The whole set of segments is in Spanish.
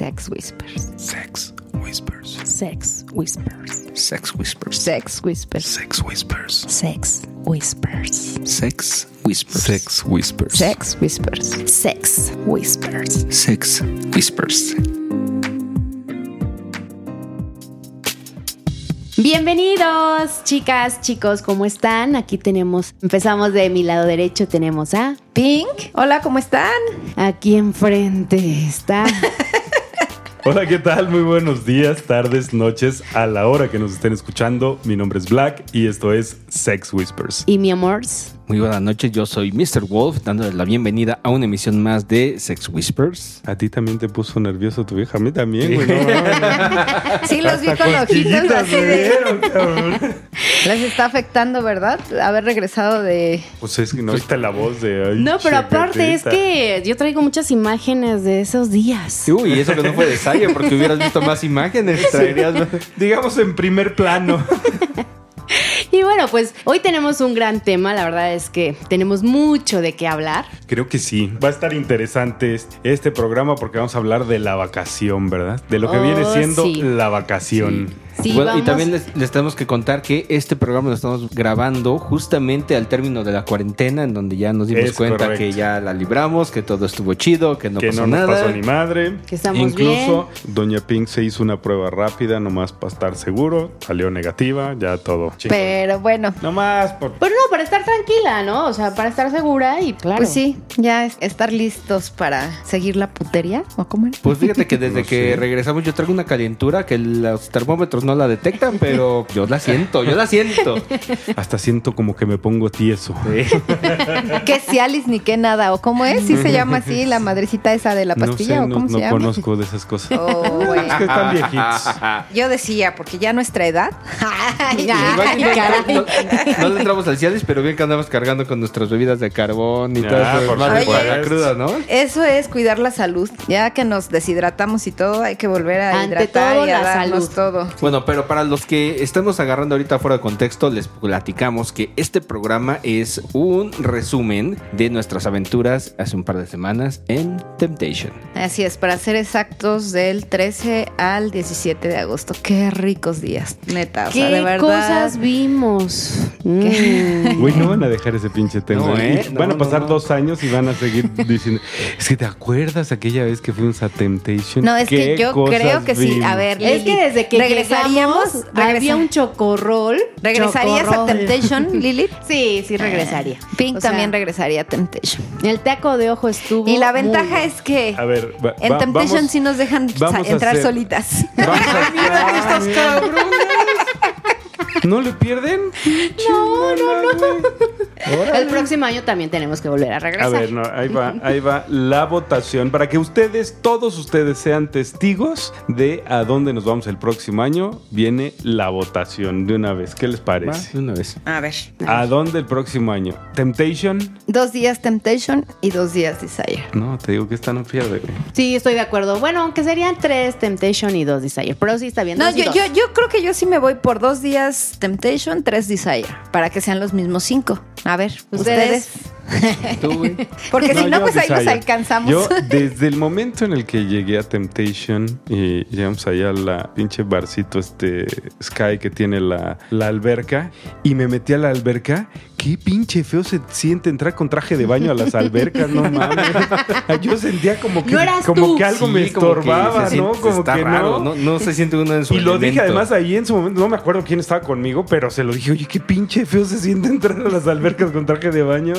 Sex Whispers. Sex Whispers. Sex Whispers. Sex Whispers. Sex Whispers. Sex Whispers. Sex Whispers. Sex Whispers. Sex Whispers. Sex Whispers. Sex Whispers. Sex Whispers. Bienvenidos, chicas, chicos, ¿cómo están? Aquí tenemos, empezamos de mi lado derecho, tenemos a Pink, hola, ¿cómo están? aquí enfrente está Hola, ¿qué tal? Muy buenos días, tardes, noches, a la hora que nos estén escuchando. Mi nombre es Black y esto es Sex Whispers. y mi amor. Muy buenas noches, yo soy Mr. Wolf, dándoles la bienvenida a una emisión más de Sex Whispers. A ti también te puso nervioso tu vieja, a mí también, güey. no. Sí, los vi con ojitos así de... Les está afectando, ¿verdad? Haber regresado de... Pues es que no viste la voz de. ay, No, pero aparte es que yo traigo muchas imágenes de esos días. Uy, eso que no fue de ensayo, porque hubieras visto más imágenes, traerías... Digamos en primer plano. Y bueno, pues hoy tenemos un gran tema, la verdad es que tenemos mucho de qué hablar. Creo que sí. Va a estar interesante este- programa porque vamos a hablar de la vacación, ¿verdad? De lo que Oh, viene siendo sí. la vacación. Sí, Bueno, y también les, les tenemos que contar que este programa lo estamos grabando justamente al término de la cuarentena, en donde ya nos dimos Es cuenta correcto. que ya la libramos, que todo estuvo chido, que no que pasó no nos nada. pasó ni madre. Que estamos Incluso Doña Pink se hizo una prueba rápida, nomás para estar seguro. Salió negativa, ya todo. chingón. Pero bueno, Nomás por. Pero no, para estar tranquila, ¿no? O sea, para estar segura y claro. pues sí, ya es- estar listos para seguir la putería, ¿o cómo era? Pues fíjate que desde No que sé. regresamos yo traigo una calentura que los termómetros no la detectan, pero yo la siento, yo la siento. Hasta siento como que me pongo tieso. Que Cialis ni que nada, ¿o cómo es? ¿Sí se llama así la madrecita esa de la No pastilla sé, o no, cómo no se llama? conozco de esas cosas. Oh, bueno. Es que están viejitos. Yo decía, porque ya nuestra edad... Ay, que no, caray. no- no le entramos al Cialis, pero bien que andamos cargando con nuestras bebidas de carbón y todo eso. Más la cruda, ¿no? Eso es cuidar la salud. Ya que nos deshidratamos y todo, hay que volver a Ante hidratar todo, y a la darnos salud. todo. Bueno, pero para los que estamos agarrando ahorita fuera de contexto, les platicamos que este programa es un resumen de nuestras aventuras hace un par de semanas en Temptation. Así es, para ser exactos, del 13 al 17 de agosto. Qué ricos días, neta. O ¿Qué sea, de verdad. cosas vimos? Mm. Güey, no van a dejar ese pinche tema. No, ¿eh? Van a pasar no, dos años y van a seguir diciendo. Es que te acuerdas aquella vez que fuimos a Temptation. No, es que ¿Qué yo cosas creo que sí. A ver, Es que Lili, desde que regresaríamos, regresaríamos regresa- había un chocorrol. ¿Regresarías a. Temptation, Lilith? Sí, sí regresaría. Pink O sea, también regresaría a Temptation. El taco de ojo estuvo. Y la ventaja es que A ver, va- en va- Temptation vamos- sí nos dejan entrar hacer- solitas. Vamos a ¿No le pierden? No, no, no. El próximo año también tenemos que volver a A regresar. ver, no, ahí va, ahí va la votación para que ustedes, todos ustedes sean testigos de a dónde nos vamos el próximo año. Viene la votación de una vez. ¿Qué les Va, parece? de una vez. A ver. ¿A dónde el próximo año? ¿Temptation? Dos días Temptation y dos días Desire. No, te digo que esta no pierde, güey. Sí, estoy de acuerdo. Bueno, aunque serían tres Temptation y dos Desire. Pero sí está bien. No, yo, yo, yo creo que yo sí me voy por dos días Temptation, tres Desire. Para que sean los mismos cinco. A ver, Ustedes. ustedes. Tú, güey. Porque si no, pues ahí Desire. alcanzamos. Yo, desde el momento en el que llegué a Temptation y llegamos allá a la pinche barcito este Sky que tiene la, la alberca y me metí a la alberca, qué pinche feo se siente entrar con traje de baño a las albercas, no mames. Yo sentía como que, No como tú. que algo me Sí, como que estorbaba, se ¿no? Como está que raro, no. no. No se siente uno en su Y lo dije además ahí en su momento, no me acuerdo quién estaba conmigo, pero se lo dije, oye, qué pinche feo se siente entrar a las albercas con traje de baño.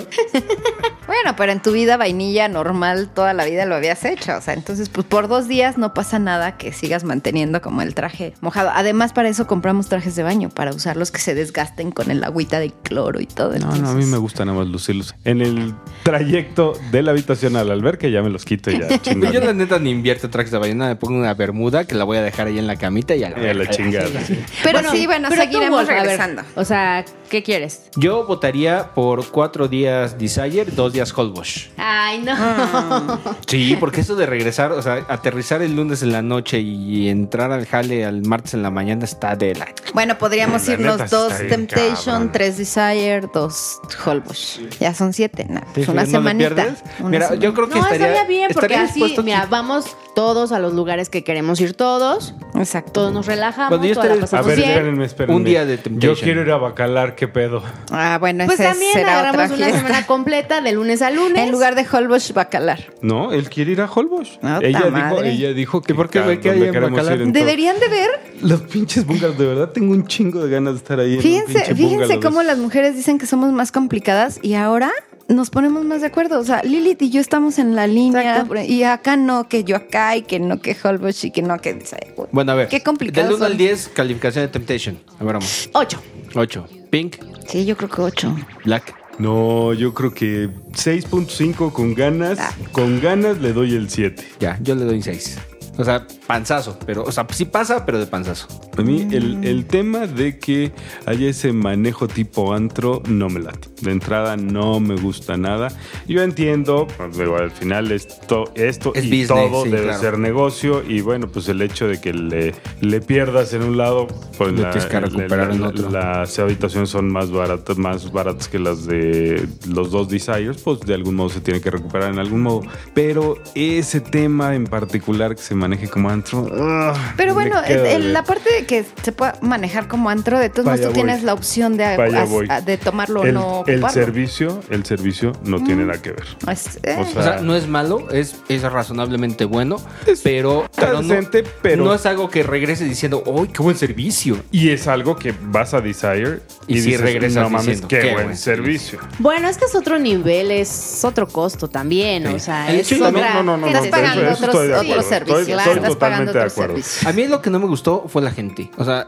Bueno, pero en tu vida vainilla normal toda la vida lo habías hecho. O sea, entonces, pues por dos días no pasa nada que sigas manteniendo como el traje mojado. Además, para eso compramos trajes de baño, para usarlos que se desgasten con el agüita de cloro y todo. No, no, a mí me gusta nada más lucirlos. En el trayecto de la habitación a la alberca ya me los quito y ya, chingada. Yo la neta ni invierto trajes de ballena, me pongo una bermuda que la voy a dejar ahí en la camita y a la, Y a la chingada. Pero sí, bueno, pero seguiremos regresando. o sea, ¿qué quieres? Yo votaría por cuatro días Desire, dos días Holbox. Ay, no. Ah. Sí, porque eso de regresar, o sea, aterrizar el lunes en la noche y entrar al jale al martes en la mañana está de la... Bueno, podríamos La irnos dos Temptation, cabrón. tres Desire, dos Holbox. Ya son siete, pues una ¿no le semanita. Una Mira, semana. yo creo que No, estaría, estaría bien porque estaría así, mira, vamos todos a los lugares que queremos ir todos, Exacto. todos nos relajamos, Cuando yo esté- A ver, espérenme, espérenme. Un día de Temptation. Yo quiero ir a Bacalar, ¿qué pedo? Ah, bueno, Pues ese también será otra agarramos una fiesta. semana completa de lunes a lunes. En lugar de Holbox, Bacalar. No, él quiere ir a Holbox. Ota ella dijo, madre. ella dijo que ¿Y por qué, a güey, qué donde hay en Bacalar? en. Deberían de ver. Los pinches bungalows, de verdad tengo un chingo de ganas de estar ahí. en un Fíjense, fíjense cómo las mujeres dicen que somos más complicadas y ahora nos ponemos más de acuerdo. O sea, Lilith y yo estamos en la línea Exacto. y acá no, que yo acá y que no, que Holbox y que no, que... Bueno, a ver. Qué complicado Del 1 son. al 10, calificación de Temptation. A ver, vamos. Ocho. 8. Pink, Sí, yo creo que ocho. Black. No, yo creo que 6.5 con ganas. Ah. Con ganas le doy el 7. Ya, yo le doy 6. O sea, panzazo, pero, o sea, sí pasa, pero de panzazo. A mí el, el tema de que haya ese manejo tipo antro no me late. De entrada no me gusta nada. Yo entiendo, pues, digo, al final esto, esto Es y business, todo sí, debe claro. ser negocio. Y bueno, pues el hecho de que le, le pierdas en un lado, pues la- tienes que recuperar la- en la- otro. las habitaciones son más baratas, más baratas que las de los dos Desires, pues de algún modo se tiene que recuperar en algún modo. Pero ese tema en particular que se maneje como antro. ugh, Pero bueno, el- la parte de que se pueda manejar como antro, de todos modos tú voy. tienes la opción de, de tomarlo o no el servicio, el servicio no tiene nada que ver. Es- eh, O sea, O sea, no es malo, es, es razonablemente bueno, pero, pero no, pero- no es algo que regrese diciendo, ¡ay, qué buen servicio! Y es algo que vas a Desire y, dices, regresas no mames, diciendo, qué, qué buen servicio. Bueno, es que es otro nivel, es otro costo también, Sí. o sea, El es otra... no, no, no, ¿qué no, estás pagando eso otros, estoy de otros acuerdo. servicios. Estoy- claro, estoy estás pagando totalmente de acuerdo. A mí lo que no me gustó fue la gente. O sea,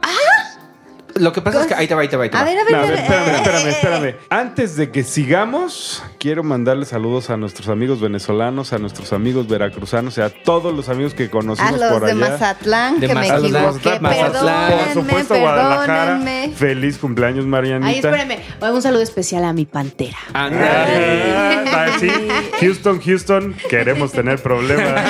lo que pasa es que ahí te va, ahí te va, ahí te A va. ver, a ver, No, a ver, a ver, espérame, eh, espérame, eh, espérame. Antes de que sigamos, quiero mandarle saludos a nuestros amigos venezolanos, a nuestros amigos veracruzanos, y a todos los amigos que A conocimos los por de allá. Mazatlán, De que me Mazatlán, equivoqué. Mazatlán. Por supuesto, Guadalajara. Feliz cumpleaños, Marianita. Ay, espérame, un saludo especial a mi pantera. Ah, sí. Houston, Houston, queremos tener problemas.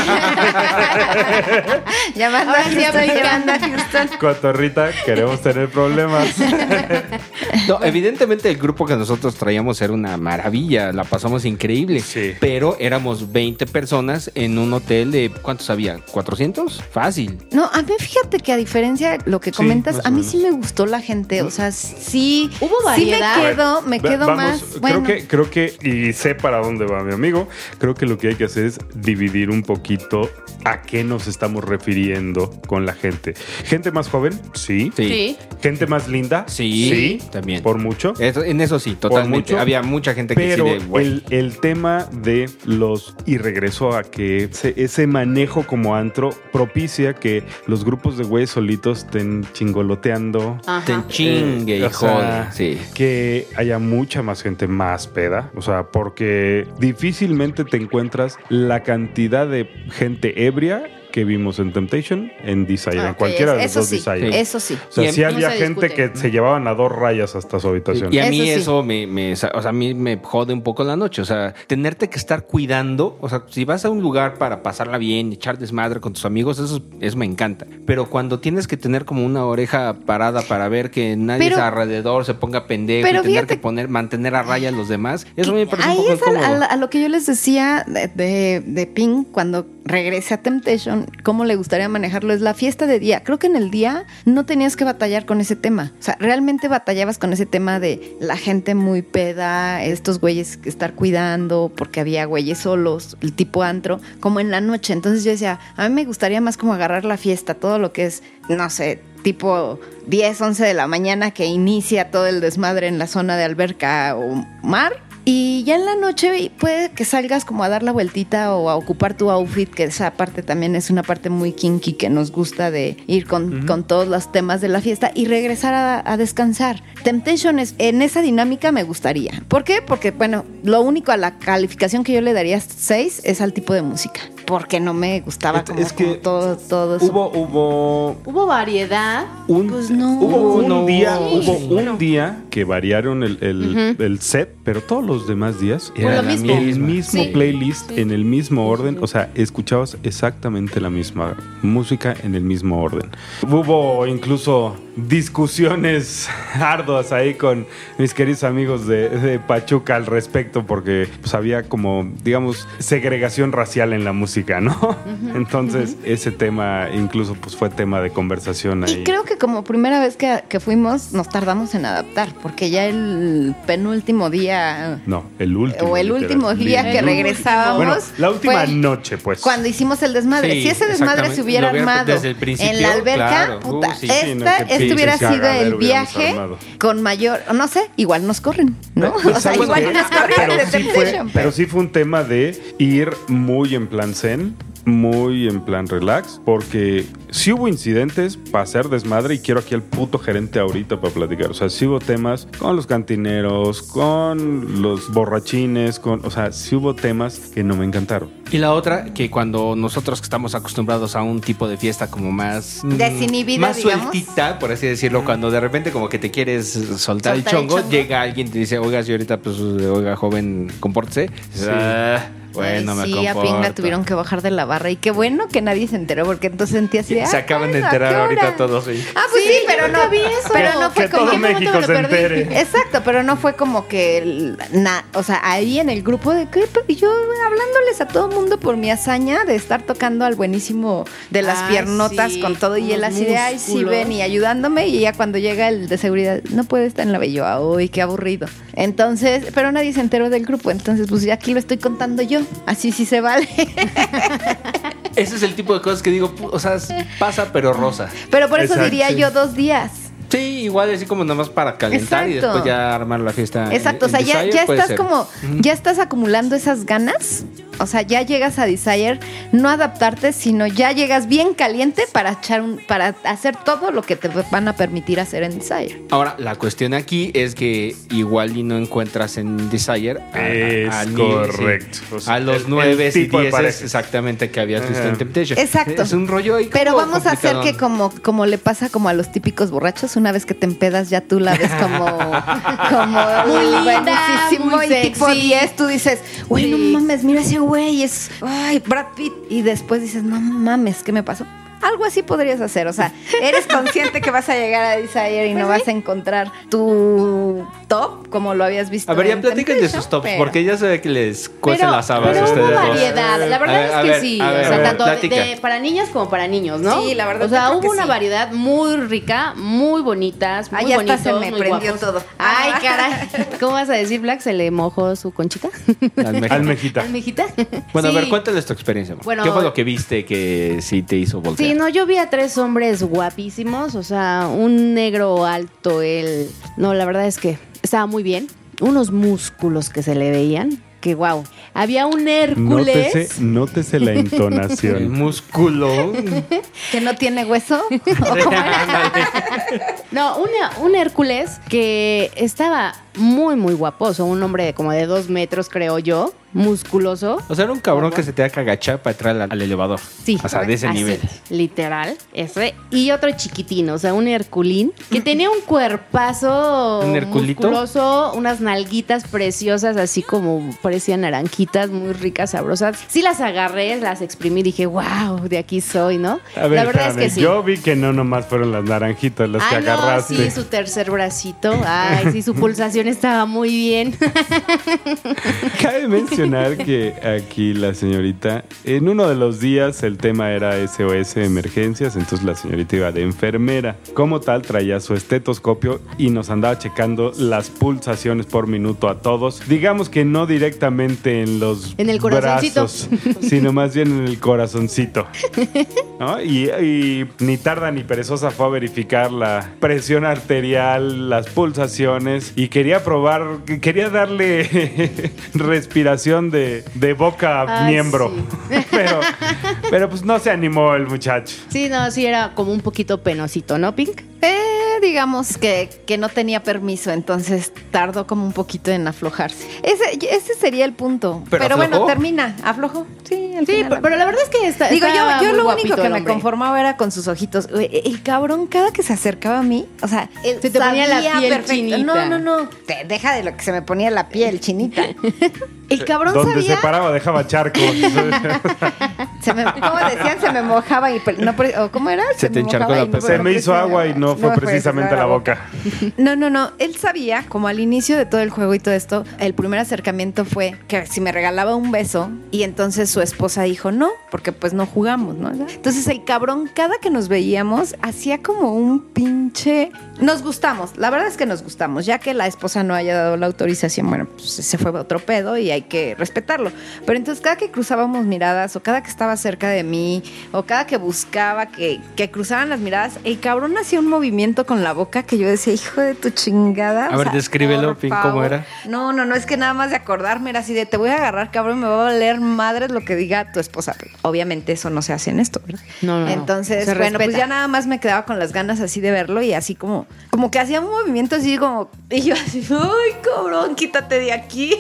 Llamando Ahora a sí, Houston, americano. llamando a Houston. Cotorrita, queremos tener problemas. No, evidentemente el grupo que nosotros traíamos era una maravilla, la pasamos increíble. Sí. Pero éramos 20 personas en un hotel de, ¿cuántos había? ¿400? Fácil. No, a mí fíjate que a diferencia de lo que comentas, a mí sí me gustó la gente. O sea, sí. Hubo Sí me variedad. quedo, me quedo vamos, más. Bueno, Creo que, creo que, y sé para dónde va mi amigo, creo que lo que hay que hacer es dividir un poquito a qué nos estamos refiriendo con la gente. Gente más joven, sí. Sí. Sí. Gente más linda, Sí, también. Por mucho. Eso- en eso sí, totalmente. mucho. Había mucha gente que Pero sí de, el, el tema de los, y regreso a que ese, ese manejo como antro propicia que los grupos de güeyes solitos estén chingoloteando. Te chingue y Eh, o sea, jode. Sí. Que haya mucha más gente más peda. O sea, porque difícilmente te encuentras la cantidad de gente ebria que vimos en Temptation, en Desire, en ok, cualquiera de los eso dos sí, Desire. Eso sí. O sea, Y sí mí- había se gente discute. que se llevaban a dos rayas hasta su habitación. Y a mí Eso sí. eso me, me- o sea, a mí me jode un poco la noche. O sea, tenerte que estar cuidando. O sea, si vas a un lugar para pasarla bien, echar desmadre con tus amigos, eso, eso me encanta. Pero cuando tienes que tener como una oreja parada para ver que nadie Pero- alrededor se ponga pendejo pero y tener fíjate- que poner, mantener a raya a los demás, eso me parece Ahí un poco es a, incómodo. a- a lo que yo les decía de, de, de Pink cuando regrese a Temptation, cómo le gustaría manejarlo. Es la fiesta de día. Creo que en el día no tenías que batallar con ese tema. O sea, realmente batallabas con ese tema de la gente muy peda, estos güeyes que estar cuidando, porque había güeyes solos, el tipo antro, como en la noche. Entonces yo decía, a mí me gustaría más como agarrar la fiesta, todo lo que es, no sé, tipo 10, 11 de la mañana que inicia todo el desmadre en la zona de alberca o mar. Y ya en la noche puede que salgas como a dar la vueltita o a ocupar tu outfit, que esa parte también es una parte muy kinky que nos gusta de ir con, con todos los temas de la fiesta y regresar a, a descansar. Temptation es, en esa dinámica me gustaría. ¿Por qué? Porque, bueno, lo único a la calificación que yo le daría 6 es al tipo de música. Porque no me gustaba Es- como, es que como todo, todo eso. Hubo, hubo Hubo variedad. un, Pues no. hubo un No. día, Sí. hubo un día que variaron el, el- el set, pero todos los demás días Fue era mismo. el mismo Sí. playlist en el mismo orden, o sea, escuchabas exactamente la misma música en el mismo orden. Hubo incluso discusiones arduas ahí con mis queridos amigos de, de Pachuca al respecto porque pues, había como, digamos, segregación racial en la música, ¿no? Entonces, ese tema incluso pues fue tema de conversación ahí. Y creo que como primera vez que, que fuimos nos tardamos en adaptar, porque ya el penúltimo día No, el último. o el literal. último día que regresábamos. Bueno, la última fue noche, pues. Cuando hicimos el desmadre. Sí, si ese desmadre se hubiera armado desde el principio, en la alberca, claro. puta, Uh, sí, sí, no, hubiera sido cagadero el viaje con mayor, no sé, igual nos corren, ¿no? Pero, o sea, ¿sabes igual nos corren pero, sí fue, pero sí fue un tema de ir muy en plan zen, muy en plan relax, porque sí hubo incidentes para hacer desmadre y quiero aquí al puto gerente ahorita para platicar. O sea, sí hubo temas con los cantineros, con los borrachines, con, o sea, sí hubo temas que no me encantaron. Y la otra, que cuando nosotros que estamos acostumbrados a un tipo de fiesta como más... mm, Desinhibida, Más digamos. sueltita, por así decirlo, cuando de repente como que te quieres soltar, Soltar el el chongo, chongo. llega alguien y te dice, oiga, señorita, pues, oiga, joven, compórtese. Dices, "Ah, bueno, Ay, me sí, a Ping la comporto". tuvieron que bajar de la barra y qué bueno que nadie se enteró porque entonces sentía así Se "Ah, acaban de bueno, ¿a enterar qué ahorita hora?". todos. sí. Ah, pues sí, Sí, pero no, vi eso. pero no fue que como todo ¿en qué México se entere. Exacto, pero no fue como que, el- na- o sea, ahí en el grupo de que y yo hablándoles a todo el mundo por mi hazaña de estar tocando al buenísimo de las Ay, piernotas sí, con todo y él así de, ay, sí músculos". ven y ayudándome y ya cuando llega el de seguridad, no puede estar en la bello, uy, qué aburrido. Entonces, pero nadie se enteró del grupo, entonces pues ya aquí lo estoy contando yo, así sí se vale. Ese es el tipo de cosas que digo, pu- o sea, pasa pero rosa. pero por eso Exacto, diría yo dos días. Sí, igual así como nada más para calentar y después ya armar la fiesta. en- Exacto, o sea, ya, Desire, ya puede estás ser. como, ya estás acumulando esas ganas. O sea, ya llegas a Desire, no adaptarte, sino ya llegas bien caliente para echar un, para hacer todo lo que te van a permitir hacer en Desire. Ahora, la cuestión aquí es que igual y no encuentras en Desire a, a- Es a ni- correcto. sí, O sea, a los nueve y pareja. exactamente que habías visto en Temptation. Exacto. Es un rollo ahí Pero vamos a hacer que como, como le pasa como a los típicos borrachos, una vez que te empedas ya tú la ves como, como Muy linda, buenísimo muy y tipo sexy. 10 tú dices, güey, no mames, mira ese güey, es, ay, Brad Pitt. Y después dices, no mames, ¿qué me pasó? Algo así podrías hacer, o sea, eres consciente que vas a llegar a Desire y no vas a encontrar tu top como lo habías visto. A ver, ya en platiquen de sus tops, pero- porque ya se ve que les cuecen las habas pero a hubo ustedes dos. variedad, la A verdad ver, es que ver, sí, ver, o sea, tanto de- para niños como para niños, ¿no? Sí, la verdad O sea, hubo que una sí. variedad muy rica, muy bonitas, muy Ay, ya hasta bonitos, se me muy prendió guapos. todo. Ay, Ah. caray. ¿Cómo vas a decir, Black? ¿Se le mojó su conchita? Almejita. ¿Almejita? Bueno, Sí. a ver, cuéntales tu experiencia. Bueno, ¿Qué fue lo que viste que sí te hizo voltear? Sí, no, yo vi a tres hombres guapísimos, o sea, un negro alto, él. No, la verdad es que estaba muy bien. Unos músculos que se le veían, que wow. Había un Hércules. Nótese, nótese la El entonación. músculo. Que no tiene hueso. No, una- un Hércules que estaba muy, muy guapo. O sea, un hombre de como de dos metros, creo yo, musculoso. O sea, era un cabrón que se tenía que agachar para entrar al, al elevador. Sí. O sea, de ese así, nivel. Literal, ese. Y otro chiquitín, o sea, un Herculín, que tenía un cuerpazo ¿Un Herculito? musculoso, unas nalguitas preciosas, así como parecían naranjitas, muy ricas, sabrosas. Sí las agarré, las exprimí y dije, wow, de aquí soy, ¿no? A ver, La verdad espérame, es que sí. yo vi que no nomás fueron las naranjitas las que no, agarraste. sí, su tercer bracito. Ay, sí, su pulsación estaba muy bien. Cabe mencionar que aquí la señorita, en uno de los días el tema era SOS emergencias, entonces la señorita iba de enfermera. Como tal, traía su estetoscopio y nos andaba checando las pulsaciones por minuto a todos. Digamos que no directamente en los En el corazoncito. brazos, sino más bien en el corazoncito. ¿no? Y, y ni tarda ni perezosa fue a verificar la presión arterial, las pulsaciones y quería probar, quería darle respiración de, de boca a Ay, miembro. sí. pero, pero pues no se animó el muchacho. Sí, no, sí era como un poquito penosito, ¿no, Pink? Eh, digamos que, que no tenía permiso, entonces tardó como un poquito en aflojarse. Ese, ese sería el punto. ¿Pero Pero, bueno, termina. ¿Aflojó? Sí, al Sí, final, pero, pero la verdad es que está, Digo, yo, yo muy lo único que me conformaba era con sus ojitos. Güey, El cabrón, cada que se acercaba a mí, o sea, Se te ponía la piel perfecto. chinita. No, no, no. Te deja de lo que se me ponía la piel chinita. El cabrón Donde sabía. se paraba dejaba charcos. Se me, ¿Cómo decían? Se me mojaba y no, ¿Cómo era? Se te me encharcó la no- se no me hizo agua y no fue precisamente la boca. No, no, no. Él sabía, como al inicio de todo el juego y todo esto, el primer acercamiento fue que si me regalaba un beso y entonces su esposa dijo no, porque pues no jugamos, ¿no? Entonces el cabrón, cada que nos veíamos, hacía como un pinche... Nos gustamos, la verdad es que nos gustamos, ya que la esposa no haya dado la autorización, bueno, pues se fue otro pedo y hay que respetarlo. Pero entonces cada que cruzábamos miradas o cada que estaba cerca de mí o cada que buscaba que, que cruzaran las miradas, el cabrón hacía un movimiento con la boca que yo decía, hijo de tu chingada. A ver, descríbelo, por Pin, ¿cómo era? No, no, no, es que nada más de acordarme era así de te voy a agarrar, cabrón, me va a valer madres lo que diga tu esposa. Pero obviamente eso no se hace en esto, ¿verdad? No, no. Entonces, bueno, pues ya nada más me quedaba con las ganas así de verlo y así como, como que hacía un movimiento así como, y yo así, ay, cabrón, quítate de aquí.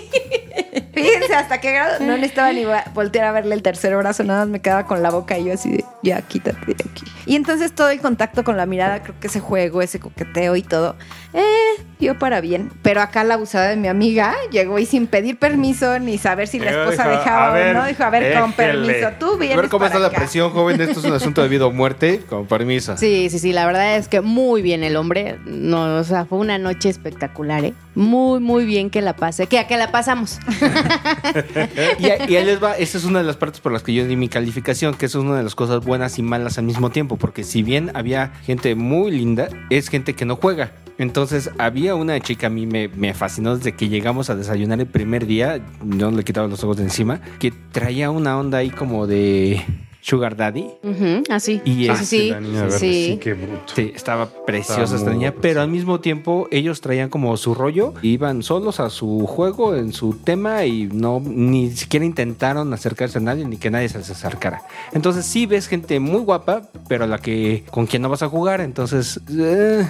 Fíjense, hasta qué grado no necesitaba ni voltear a verle el tercer brazo, nada más me quedaba con la boca y yo así de, ya, quítate de aquí. Y entonces todo el contacto con la mirada, creo que ese juego, ese coqueteo y todo, eh, yo para bien. Pero acá la abusada de mi amiga llegó y sin pedir permiso ni saber si la esposa dijo, dejaba o no, dijo, a ver, con permiso, tú A vienes ver cómo está la presión, joven. Esto es un asunto de vida o muerte. Con permiso. Sí, sí, sí, la verdad es que muy bien el hombre. No, o sea, fue una noche espectacular, ¿eh? Muy, muy bien que la pase. Que a que la pasamos. Y, y ahí les va, esa es una de las partes por las que yo di mi calificación, que eso es una de las cosas buenas y malas al mismo tiempo, porque si bien había gente muy linda, es gente que no juega. Entonces había una chica, a mí me, me fascinó desde que llegamos a desayunar el primer día, no le quitaba los ojos de encima, que traía una onda ahí como de Sugar Daddy. Ujú, así. Y sí, es- sí, sí. La niña verde, Sí. sí, qué bruto. Sí, estaba preciosa Estaba esta niña, pero al mismo tiempo ellos traían como su rollo, iban solos a su juego, en su tema y no ni siquiera intentaron acercarse a nadie ni que nadie se les acercara. Entonces sí ves gente muy guapa, pero la que con quien no vas a jugar, entonces eh,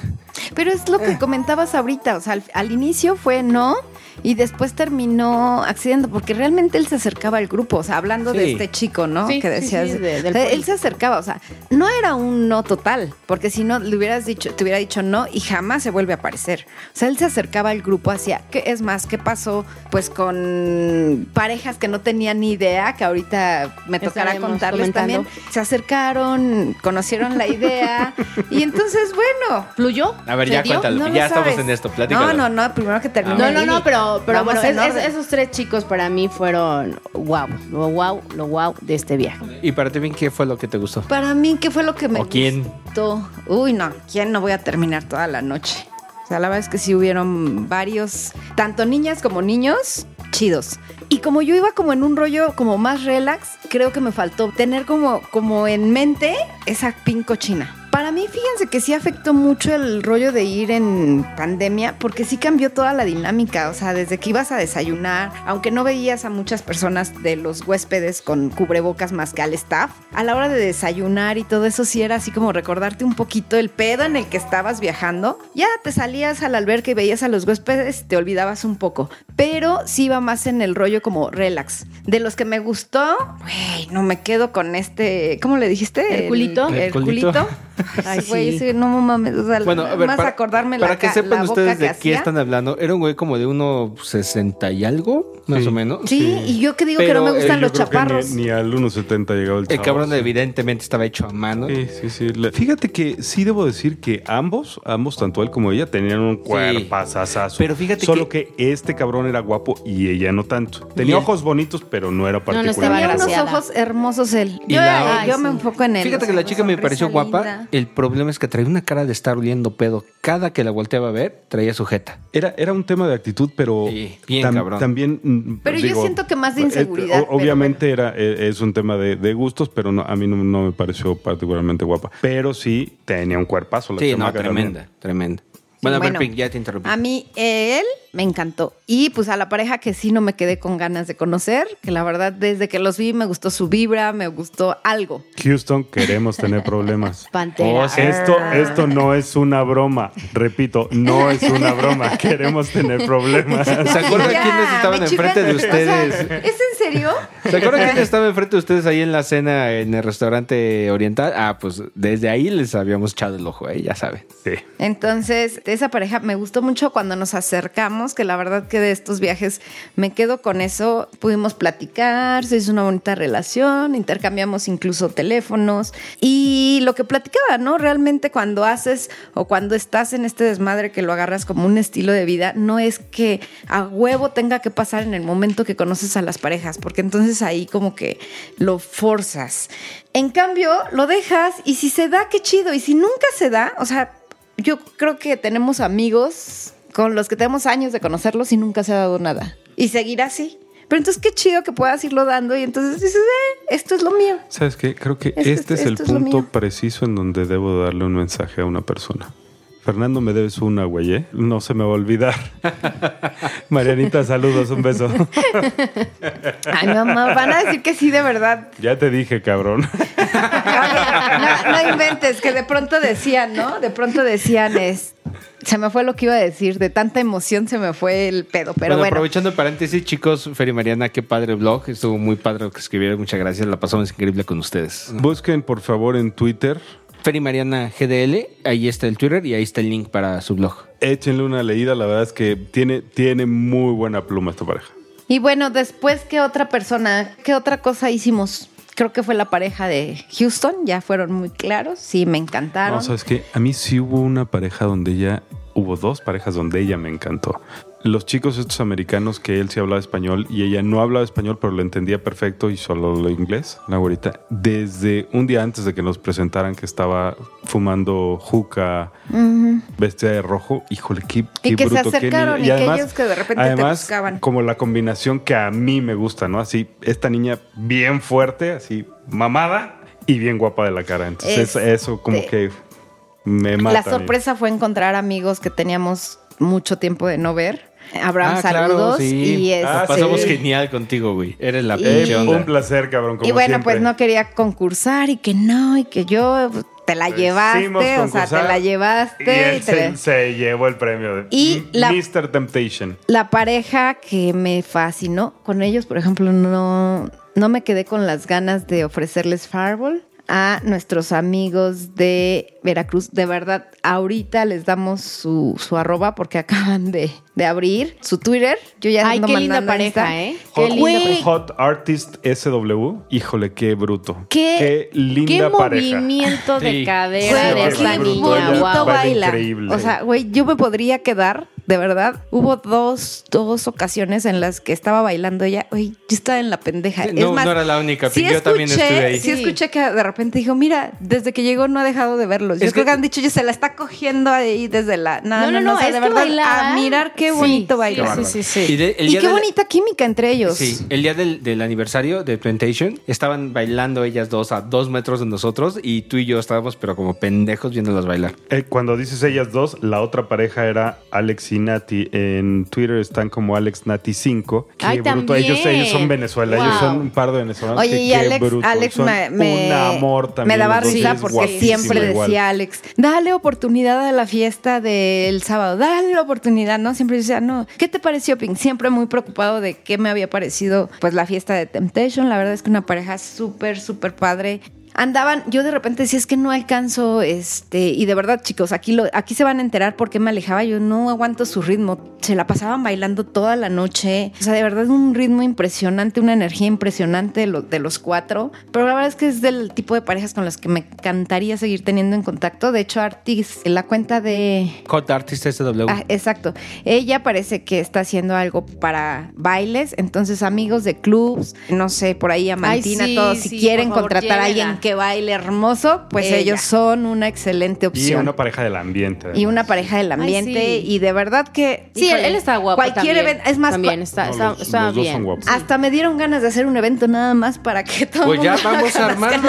Pero es lo que comentabas ahorita, o sea, al, al inicio fue no y después terminó accediendo porque realmente él se acercaba al grupo, o sea, hablando de este chico, ¿no? Sí, que sí, decías, sí, de- del o sea, poli. él se acercaba, o sea, no era un no total, porque si no le hubieras dicho, te hubiera dicho no y jamás se vuelve a aparecer. O sea, él se acercaba al grupo hacia, ¿qué es más? ¿Qué pasó pues con parejas que no tenían ni idea, que ahorita me tocará Estaremos contarles comentando. también? Se acercaron, conocieron la idea y entonces, bueno, ¿Fluyó? A ver, ¿Se ya cuéntalo. no ya estamos sabes. en esto, platícalo. No, no, no, primero que termine. No, no, no, pero, pero bueno, es- es- esos tres chicos para mí fueron wow, lo wow, lo wow de este viaje. Y para ti, bien, ¿qué fue lo que te gustó? Para mí, ¿qué fue lo que me ¿O quién? gustó? Uy, no, ¿quién no voy a terminar toda la noche? O sea, la verdad es que sí hubieron varios, tanto niñas como niños, chidos. Y como yo iba como en un rollo como más relax, creo que me faltó tener como, como en mente esa pin cochina. Para mí, fíjense que sí afectó mucho el rollo de ir en pandemia, porque sí cambió toda la dinámica. O sea, desde que ibas a desayunar, aunque no veías a muchas personas de los huéspedes con cubrebocas más que al staff, a la hora de desayunar y todo eso sí era así como recordarte un poquito el pedo en el que estabas viajando. Ya te salías al alberca y veías a los huéspedes, te olvidabas un poco. Pero sí iba más en el rollo como relax. De los que me gustó, güey, no me quedo con este, ¿cómo le dijiste? ¿El culito? El, El culito. culito. Ay, güey, ese no mames, o sea, Bueno, a ver, más para, acordarme para la, que sepan la ustedes de qué están hablando, era un güey como de 1.60 y algo, más Sí. o menos. Sí, y yo que digo que no me gustan los chaparros. Ni, ni al 1.70 llegaba el El chavo, cabrón sí. evidentemente estaba hecho a mano. Sí, sí, sí. Fíjate que sí debo decir que ambos, ambos, tanto él como ella, tenían un cuerpazazazo. Pero fíjate Solo que... este cabrón era guapo y ella no tanto. Tenía ojos bonitos, pero no era no particular. estaba Tenía unos ojos hermosos él. Y Yo, la- ay, yo Ay, me sí. enfoco en él. Fíjate que la chica me pareció guapa. El problema es que traía una cara de estar oliendo pedo. Cada que la volteaba a ver, traía sujeta. Era, era un tema de actitud, pero Sí, bien cabrón. también. mm, Pero yo siento que más de eh, inseguridad, obviamente era, eh, es un tema de, de gustos, pero no, a mí no, no me pareció particularmente guapa. Pero sí tenía un cuerpazo. La Sí, no, también. tremenda, tremenda. Bueno, a ver, Bueno, Pink, ya te interrumpí. A mí, él me encantó. Y pues a la pareja que sí no me quedé con ganas de conocer, que la verdad desde que los vi me gustó su vibra, me gustó algo. Houston, queremos tener problemas. Pantera. Oh, sí. Esto, esto no es una broma. Repito, no es una broma. Queremos tener problemas. ¿Se acuerdan Ya, quiénes estaban enfrente de chingaste. O sea, ustedes? ¿Es en serio? ¿Se acuerdan quiénes estaban enfrente de ustedes ahí en la cena en el restaurante oriental? Ah, pues desde ahí les habíamos echado el ojo, ¿eh? ya saben. Sí. Entonces, esa pareja me gustó mucho cuando nos acercamos, que la verdad que de estos viajes me quedo con eso. Pudimos platicar, se hizo una bonita relación, intercambiamos incluso teléfonos y lo que platicaba, ¿no? Realmente cuando haces o cuando estás en este desmadre que lo agarras como un estilo de vida, no es que a huevo tenga que pasar en el momento que conoces a las parejas, porque entonces ahí como que lo forzas. En cambio, lo dejas y si se da, qué chido. Y si nunca se da, o sea, yo creo que tenemos amigos con los que tenemos años de conocerlos y nunca se ha dado nada. Y seguir así. Pero entonces qué chido que puedas irlo dando y entonces dices, eh, esto es lo mío. ¿Sabes qué? Creo que Este- este es el es punto preciso en donde debo darle un mensaje a una persona. Fernando, me debes una, güey, ¿eh? No se me va a olvidar. Marianita, saludos, un beso. Ay, mamá, van a decir que sí de verdad. ya te dije, cabrón. No, no inventes, que de pronto decían, ¿no? De pronto decían, es, se me fue lo que iba a decir, de tanta emoción se me fue el pedo, pero bueno, bueno. aprovechando el paréntesis, chicos, Fer y Mariana, qué padre blog. Estuvo muy padre lo que escribieron. Muchas gracias. La pasamos increíble con ustedes. Busquen, por favor, en Twitter. Fer y Mariana GDL, ahí está el Twitter y ahí está el link para su blog. Échenle una leída. La verdad es que tiene, tiene muy buena pluma esta pareja. Y bueno, después, ¿qué otra persona, qué otra cosa hicimos? Creo que fue la pareja de Houston, ya fueron muy claros, sí, me encantaron. No, ¿sabes qué? A mí sí hubo una pareja donde ella... Hubo dos parejas donde ella me encantó. Los chicos estos americanos que él sí hablaba español y ella no hablaba español, pero lo entendía perfecto y solo lo inglés, la güerita. Desde un día antes de que nos presentaran que estaba fumando juca, vestida de rojo, híjole, qué, Y qué que se qué acercaron niña. y que ellos que de repente te buscaban. como la combinación que a mí me gusta, ¿no? Así, esta niña bien fuerte, así, mamada y bien guapa de la cara. Entonces, Este- eso como que me mata. la sorpresa fue encontrar amigos que teníamos mucho tiempo de no ver. Abraham, Ah, claro, saludos. sí. Y, este, Ah, Pasamos sí. genial contigo, güey. Eres la Y- Eh, pinche un placer, cabrón. Como y bueno, siempre. pues no quería concursar y que no, y que yo pues, te la Lo llevaste, o sea, te la llevaste. Y él y te- se, se llevó el premio de Y la- Mr. Temptation. La pareja que me fascinó, con ellos, por ejemplo, no, no me quedé con las ganas de ofrecerles Fireball a nuestros amigos de Veracruz. De verdad, ahorita les damos su, su arroba porque acaban de, de abrir su Twitter. Yo ya Ay, ando qué linda pareja. ¿eh? Hot, Qué linda. Hot Artist SW. Híjole, qué bruto. Qué- linda Qué pareja. movimiento de Sí. cadera Güey, de esta qué qué niña. ella bonito baila. O sea, güey, yo me podría quedar, de verdad. Hubo dos, dos ocasiones en las que estaba bailando ella. Güey, yo estaba en la pendeja. Sí, es no, más, no era la única, sí yo también estuve ahí. Sí, escuché que de repente dijo, mira, desde que llegó no ha dejado de verlos. Yo Es creo que- que han dicho, yo se la está cogiendo ahí desde la... No, No, no, no, o sea, es de que verdad, bailaba. a mirar qué bonito sí, baila. sí, sí, sí. Y, de- el Y día qué del- bonita química entre ellos. Sí, el día del, del aniversario de Temptation estaban bailando ellas dos a dos metros de nosotros y tú y yo estábamos pero como pendejos viéndolas bailar. Eh, cuando dices ellas dos, la otra pareja era Alex y Nati. En Twitter están como Alex Nati 5. Qué Ay, bruto. también. Ellos, ellos son Venezuela. Ellos son un par de venezolanos. Oye, que y qué Alex, bruto. Alex Son me, me- un amor también. me daba risa porque siempre igual. decía Alex, dale oportunidad a la fiesta del sábado, dale la oportunidad, ¿no? Siempre decía, no, ¿qué te pareció, Pink? Siempre muy preocupado de qué me había parecido, pues, la fiesta de Temptation. La verdad es que una pareja súper, súper padre. Andaban, yo de repente decía, es que no alcanzo, este, y de verdad, chicos, aquí, lo, aquí se van a enterar por qué me alejaba, yo no aguanto su ritmo, se la pasaban bailando toda la noche, o sea, de verdad un ritmo impresionante, una energía impresionante de, lo- de los cuatro, pero la verdad es que es del tipo de parejas con las que me encantaría seguir teniendo en contacto, de hecho, Artis, en la cuenta de, Hot Artist SW. Ah, exacto. Ella parece que está haciendo algo para bailes, entonces amigos de clubs, no sé, por ahí a Mantina, sí, todos, sí, si quieren favor, contratar a alguien que baile hermoso, pues Ella. ellos son una excelente Y opción. una pareja del ambiente. Y una pareja del ambiente. sí. Y de verdad que. Sí, él, él está guapo Cualquier también. evento. Es más, También está, No, está, los- está los dos bien. son guapos. hasta me dieron ganas de hacer un evento nada más para que todo Pues ya mundo vamos a armarlo.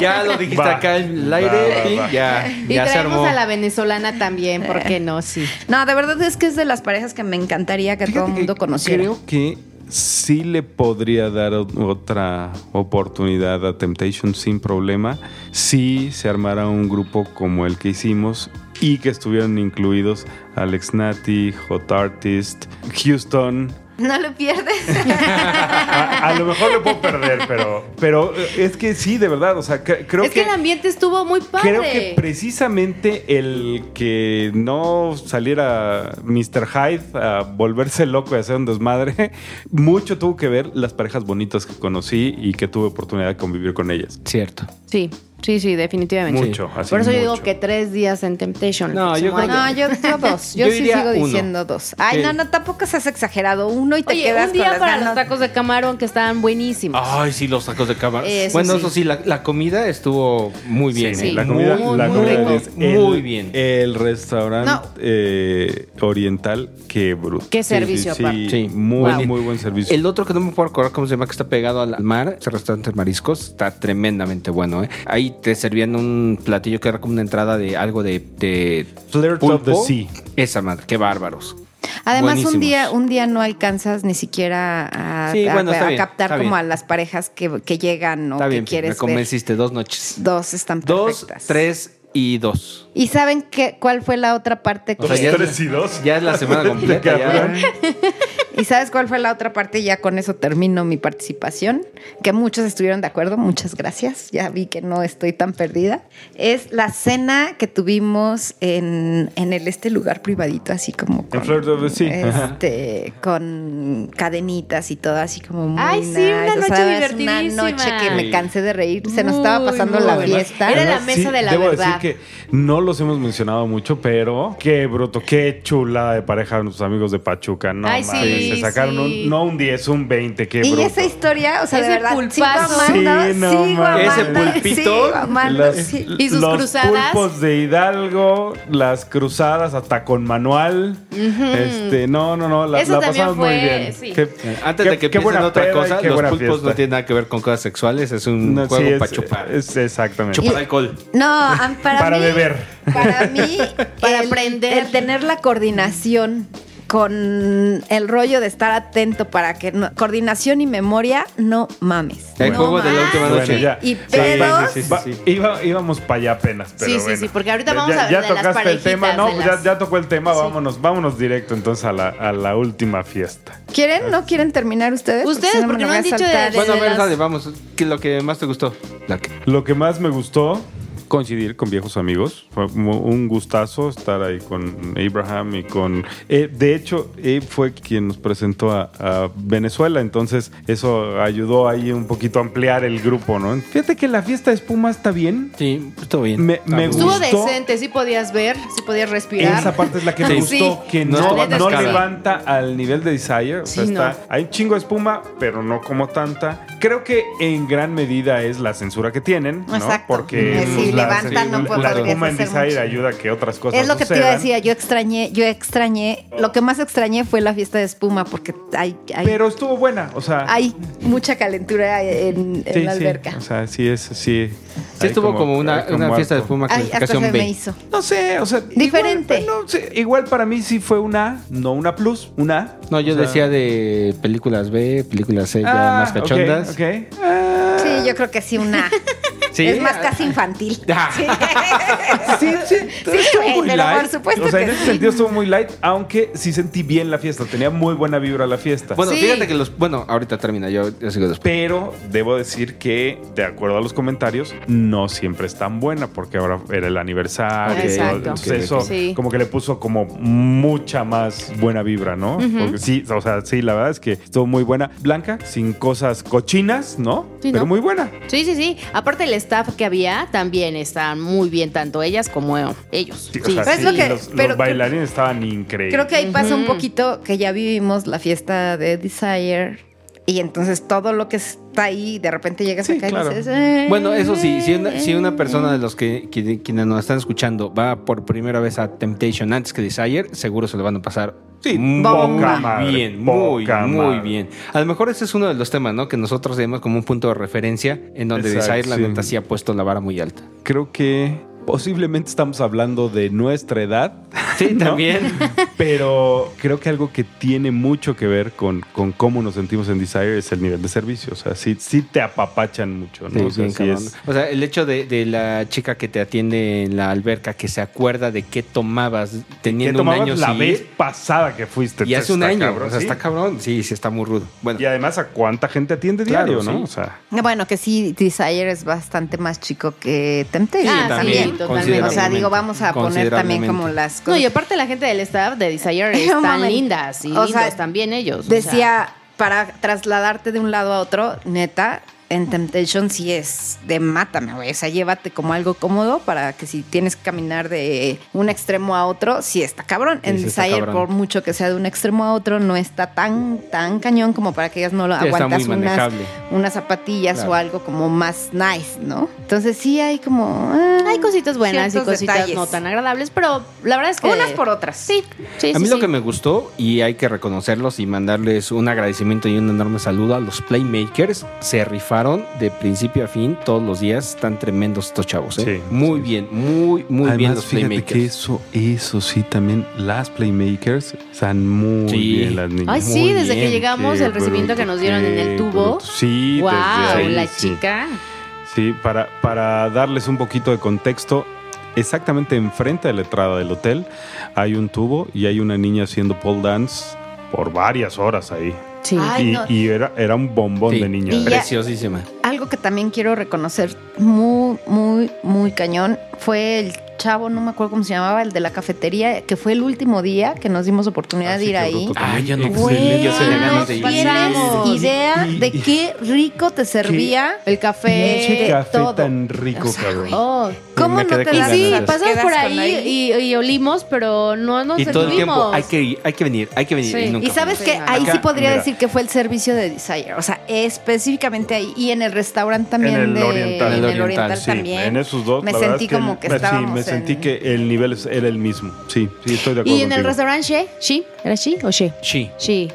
Ya lo dijiste Va. acá en el aire, va, ya, Y ya se traemos armó. a la venezolana también, ¿por qué no? Sí. No, de verdad es que es de las parejas que me encantaría que todo el mundo conociera. Creo que sí le podría dar otra oportunidad a Temptation sin problema si se armara un grupo como el que hicimos y que estuvieran incluidos Alex Nati, Hot Artist, Houston. No lo pierdes. A, a lo mejor lo puedo perder, pero, pero eh, es que sí, de verdad. O sea, cre- creo es que, el ambiente estuvo muy padre. Creo que precisamente el que no saliera Mr. Hyde a volverse loco y hacer un desmadre, mucho tuvo que ver las parejas bonitas que conocí y que tuve oportunidad de convivir con ellas. Cierto. Sí, sí, sí, definitivamente. Mucho, así Por eso yo digo que tres días en Temptation. No, el yo creo. No, yo, yo dos. Yo, Yo sí sigo uno. diciendo dos. Ay, Sí. no, no, tampoco seas exagerado. Uno y te Oye, quedas un día con para ganas. los tacos de camarón que estaban buenísimos. Ay, sí, los tacos de cámara. Eso bueno, sí. eso sí, la, la comida estuvo muy bien. Sí, ¿eh? la comida, muy, la muy comida rico. es el- Muy bien. El restaurante No. eh, oriental, qué bruto. Qué servicio, sí, aparte. Sí. muy, Wow. muy buen servicio. El otro que no me puedo acordar cómo se llama, que está pegado al al mar, ese restaurante de mariscos, está tremendamente bueno. ¿eh? Ahí te servían un platillo que era como una entrada de algo de, de Flirt of the. Sea. Esa madre, qué bárbaros. Además, un día, un día no alcanzas ni siquiera a, Sí, a- bueno, está a bien, captar como bien. a las parejas que, que llegan o Está que bien, me quieres ver. convenciste, dos noches. Dos están Dos, perfectas. tres y dos. ¿Y saben qué, cuál fue la otra parte? O sea, ya, Tres es, y dos. ya es la semana completa. ya. ¿Y sabes cuál fue la otra parte? Ya con eso termino mi participación, que muchos estuvieron de acuerdo, muchas gracias, ya vi que no estoy tan perdida. Es la cena que tuvimos en, en el, este lugar privadito, así como con, the Sea. este, con cadenitas y todo, así como muy Ay, sí, una O noche sea, es divertidísima. Una noche que me cansé de reír, se nos estaba pasando muy la fiesta. Era la mesa de la debo verdad. decir que no los hemos mencionado mucho, pero qué bruto, qué chula de pareja nuestros amigos de Pachuca. No Ay, mames, sí, se sacaron sí. un, no un 10, un 20, qué Y bruto. esa historia, o sea, de Ese verdad, sigo pulpazo. amando, Sí, no. Ese pulpito, sigo amando, Las- sí. ¿Y sus los cruzadas? pulpos de Hidalgo, las cruzadas hasta con manual. Este, no, no, no, la, Eso la también pasamos muy fue- bien. sí. Qué- Antes qué- de que qué piensen otra peda y cosa, qué los pulpos fiesta. no tienen nada que ver con cosas sexuales, es un No, sí, juego es- para chupar. es- exactamente. chupar alcohol. No, para, Para mí, beber. Para mí, Para el, aprender. el tener la coordinación con el rollo de estar atento para que no- coordinación y memoria, no mames. El No juego de la última noche. Bueno, ya. Y Sí, pedos. sí, sí, sí. iba- íbamos para allá apenas. Pero Sí, sí, bueno. sí, porque ahorita vamos ya, a ya hablar de las tocaste el tema, no, las- ya, ya tocó el tema, Sí. vámonos, vámonos directo entonces a la, a la última fiesta. ¿Quieren? ¿No quieren terminar ustedes? Ustedes, me porque lo no voy han dicho de- de- Bueno, a ver, las- dale, vamos. ¿Qué es lo que más te gustó? La que- Lo que más me gustó, coincidir con viejos amigos. Fue un gustazo estar ahí con Abraham y con... eh, de hecho, Abe fue quien nos presentó a, a Venezuela, entonces eso ayudó ahí un poquito a ampliar el grupo, ¿no? Fíjate que la fiesta de espuma está bien. Sí, estuvo bien. Me- me Estuvo gustó. decente, sí podías ver, sí podías respirar. Esa parte es la que Sí. me gustó, Sí. que No no, no levanta al nivel de Desire. O sea, Sí, está, no. hay un chingo de espuma, pero no como tanta. Creo que en gran medida es la censura que tienen, ¿no? Exacto. Porque sí, pues, la, levanta, no la espuma en hacer Desire mucho. ayuda a que otras cosas Es lo que te iba a decir, yo extrañé, yo extrañé, lo que más extrañé fue la fiesta de espuma porque hay, hay, Pero estuvo buena, o sea... hay mucha calentura en, en sí, la sí, alberca. o sea, sí es, sí. Sí, estuvo como, una, como una fiesta de espuma Ay, hasta clasificación se B. me hizo. No sé, o sea... Diferente. Igual, no sé, igual para mí sí fue una, no una plus, una. No, yo O sea, decía de películas B, películas C ya ah, más cachondas. ok, ok. Ah, Sí, yo creo que sí, una. Sí. Es más casi infantil. Ah. Sí, Sí, sí, estuvo güey, muy pero light. por supuesto o sea, que en ese sí. sentido estuvo muy light, aunque sí sentí bien la fiesta. Tenía muy buena vibra la fiesta. Bueno, Sí. fíjate que los. Bueno, ahorita termina, yo, yo sigo después. Pero debo decir que, de acuerdo a los comentarios, no siempre es tan buena, porque ahora era el aniversario. Ok, Exacto. Entonces ok, eso. Sí. como que le puso como mucha más buena vibra, ¿no? Porque sí, o sea, sí, la verdad es que estuvo muy buena. Blanca, sin cosas cochinas, ¿no? Sí, Pero ¿no? muy buena. Sí, sí, sí. Aparte el staff que había también está muy bien, tanto ellas como ellos. Sí, Sí, o sea, sí, lo que- los, los pero- bailarines estaban increíbles. Creo que ahí pasa un poquito que ya vivimos la fiesta de Desire y entonces todo lo que está ahí, de repente llegas Sí, acá claro. y dices... "Eh". Bueno, eso sí, si una, si una persona de los que, que- quienes nos están escuchando va por primera vez a Temptation antes que Desire, seguro se lo van a pasar Sí, muy bien, muy, muy madre. bien. A lo mejor ese es uno de los temas, ¿no? Que nosotros vemos como un punto de referencia en donde Exacto, Desire, la sí. neta, sí ha puesto la vara muy alta. Creo que posiblemente estamos hablando de nuestra edad. Sí, ¿no? también. Pero creo que algo que tiene mucho que ver con, con cómo nos sentimos en Desire es el nivel de servicio. O sea, sí, sí te apapachan mucho, ¿no? Sí, o sea, bien sí cabrón. es- O sea, el hecho de, de la chica que te atiende en la alberca, que se acuerda de qué tomabas ¿Qué teniendo un tomabas año la sin vez ir, pasada que fuiste? y hace un año. cabrón, o sea, sí. está cabrón. Sí, sí, está muy rudo. Bueno, Y además, ¿a cuánta gente atiende Claro, diario, no? O sea, Bueno, que sí, Desire es bastante más chico que Temptation. Ah, también, sí, totalmente. O sea, digo, vamos a poner también como las No, cosas. y aparte la gente del staff de Desire No están lindas y O sea, lindos también ellos. o sea. Decía, para trasladarte de un lado a otro, neta, en Temptation sí es de mátame, güey. O sea, llévate como algo cómodo para que si tienes que caminar de un extremo a otro, sí está cabrón. Sí, en sí está Desire, cabrón. por mucho que sea de un extremo a otro, no está tan, tan cañón como para que ellas no lo Sí, aguantas unas, unas zapatillas Claro. o algo como más nice, ¿no? Entonces sí hay como... ah, Hay cositas buenas y cositas detalles. no tan agradables, pero la verdad es que... Unas por otras. Sí, sí, A mí sí, lo sí. que me gustó, y hay que reconocerlos y mandarles un agradecimiento y un enorme saludo a los Playmakers, se rifaron de principio a fin todos los días. Están tremendos estos chavos, ¿eh? Sí, muy sí. bien, muy, muy además, bien los fíjate Playmakers. que eso, eso sí, también las Playmakers están muy Sí. bien las niñas. Ay, sí, Muy desde bien, que llegamos, Qué el recibimiento que bruto, nos dieron en el tubo. bruto. Sí, wow, desde ahí, la sí. chica. Sí, para, para darles un poquito de contexto, exactamente enfrente de la entrada del hotel hay un tubo y hay una niña haciendo pole dance por varias horas ahí. Sí. Ay, y no. y era, era un bombón Sí, de niña. Y ya- preciosísima. Algo que también quiero reconocer muy, muy, muy cañón fue el chavo, no me acuerdo cómo se llamaba, el de la cafetería, que fue el último día que nos dimos oportunidad Ah, de ir qué ahí. Ah, también. yo no Güey, yo ganas no de ir. tienes idea Y- de qué rico te servía El café. De café todo. tan rico, O sea, cabrón. güey. Oh. ¿Cómo no te ganas. Sí, pasamos por ahí y, y olimos, pero no nos Y todo el tiempo, hay que ir, hay que venir, hay que venir. Sí. Y, nunca Y sabes que ahí acá, sí podría mira. decir que fue el servicio de Desire. O sea, específicamente ahí. Y en el restaurante también En el de oriental. en el oriental, oriental, Sí, también. en esos dos. Me la sentí como que sí, estábamos me sentí en- que el nivel era el mismo. Sí, sí, estoy de acuerdo. ¿Y en el contigo. restaurante She? ¿She? ¿Era She o She? Sí. Sí.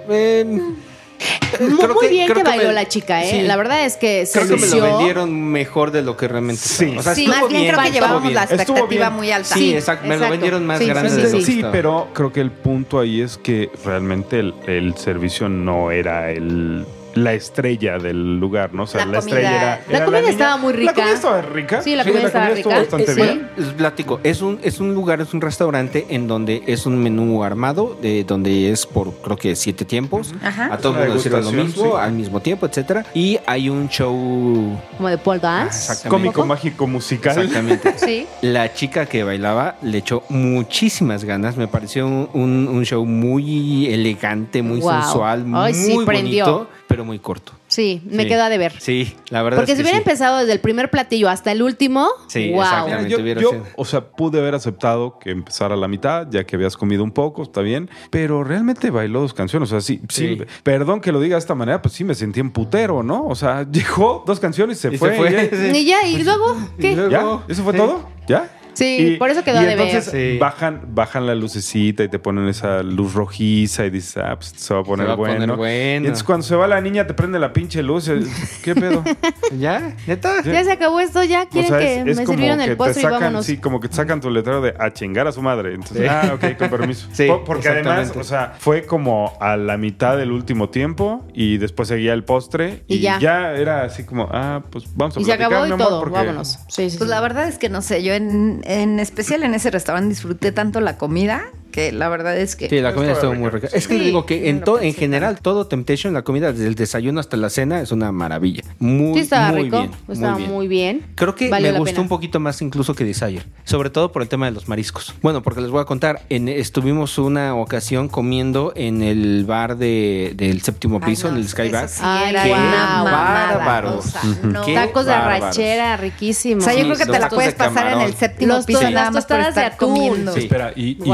Muy, creo muy que- bien creo que que bailó me- la chica, ¿eh? sí. La verdad es que se Creo que me lo lució. vendieron mejor de lo que realmente Sí. estaba. O sea, Sí, estuvo más bien, creo que estuvo llevábamos bien. la Estuvo expectativa bien. muy alta. Sí, Sí, exacto. Me lo vendieron más Sí, grande sí, de sí, lo que Sí, estaba. pero creo que el punto ahí es que realmente el, el servicio no era el la estrella del lugar, ¿no? O sea, La la, comida- estrella era, La era comida estaba muy La rica. comida estaba rica. Sí, la comida estaba estuvo rica. bastante Sí. bien. Platico, es un, es un lugar, es un restaurante en donde es un menú armado, de donde es por creo que siete tiempos. Ajá. A todo el mundo sirve lo mismo, sí. al mismo tiempo, etcétera. Y hay un show. Como de pole dance. Exactamente. Cómico, mágico, musical. Exactamente. Sí. La chica que bailaba le echó muchísimas ganas. Me pareció un, un- un show muy elegante, muy Wow. sensual, Ay, sí, muy prendió. Pero muy corto. Sí, me Sí. quedó a deber. Sí, la verdad Porque es si que hubiera sí. empezado desde el primer platillo hasta el último, Sí, wow. exactamente. Yo, hubiera yo, sido. o sea, pude haber aceptado que empezara a la mitad, ya que habías comido un poco, está bien, pero realmente bailó dos canciones, o sea, sí, sí, Sí. perdón que lo diga de esta manera, pues sí me sentí en putero, ¿no? O sea, llegó dos canciones y se Y se fue. fue. y ya. Sí. Y ya, y luego, ¿qué? Y luego- ¿Ya? ¿Eso fue Sí. todo? ¿Ya? Sí, por eso quedó y deber. entonces Sí. bajan, bajan la lucecita y te ponen esa luz rojiza y dices, ah, pues se va a poner, va a bueno. poner bueno. Y entonces cuando se va la niña te prende la pinche luz. y- ¿Qué pedo? ¿Ya? ¿Neta? Ya se acabó esto, ya O quieren sea, que es, es me como sirvieron que el te postre y sacan, vámonos. sí, como que te sacan tu letrero de a chingar a su madre. Entonces, Sí. ah, ok, con permiso. Sí, Po- Porque además, o sea, fue como a la mitad del último tiempo y después seguía el postre Y y, ya. ya. era así como, ah, pues vamos a Y se platicar, acabó y amor, todo, porque- vámonos. Sí, sí, Pues sí. la verdad es que no sé, yo en, en especial en ese restaurante disfruté tanto la comida que la verdad es que Sí, la comida estuvo muy rica. Es que Sí, le digo que en, to- en general, todo Temptation, la comida, desde el desayuno hasta la cena, es una maravilla. Muy, Sí, estaba muy rico, bien. estaba bien. muy bien. Creo que Valió me gustó pena. un poquito más incluso que Desire. Sobre todo por el tema de los mariscos. Bueno, porque les voy a contar. En, estuvimos una ocasión comiendo en el bar de, del séptimo Ay, piso, no, en el Sky eso Bar. sí qué bárbaros. no. Qué Tacos de arrachera, riquísimos. O sea, yo Sí, creo que te la puedes de pasar en el séptimo Los piso las tostadas de atún. Espera, y, y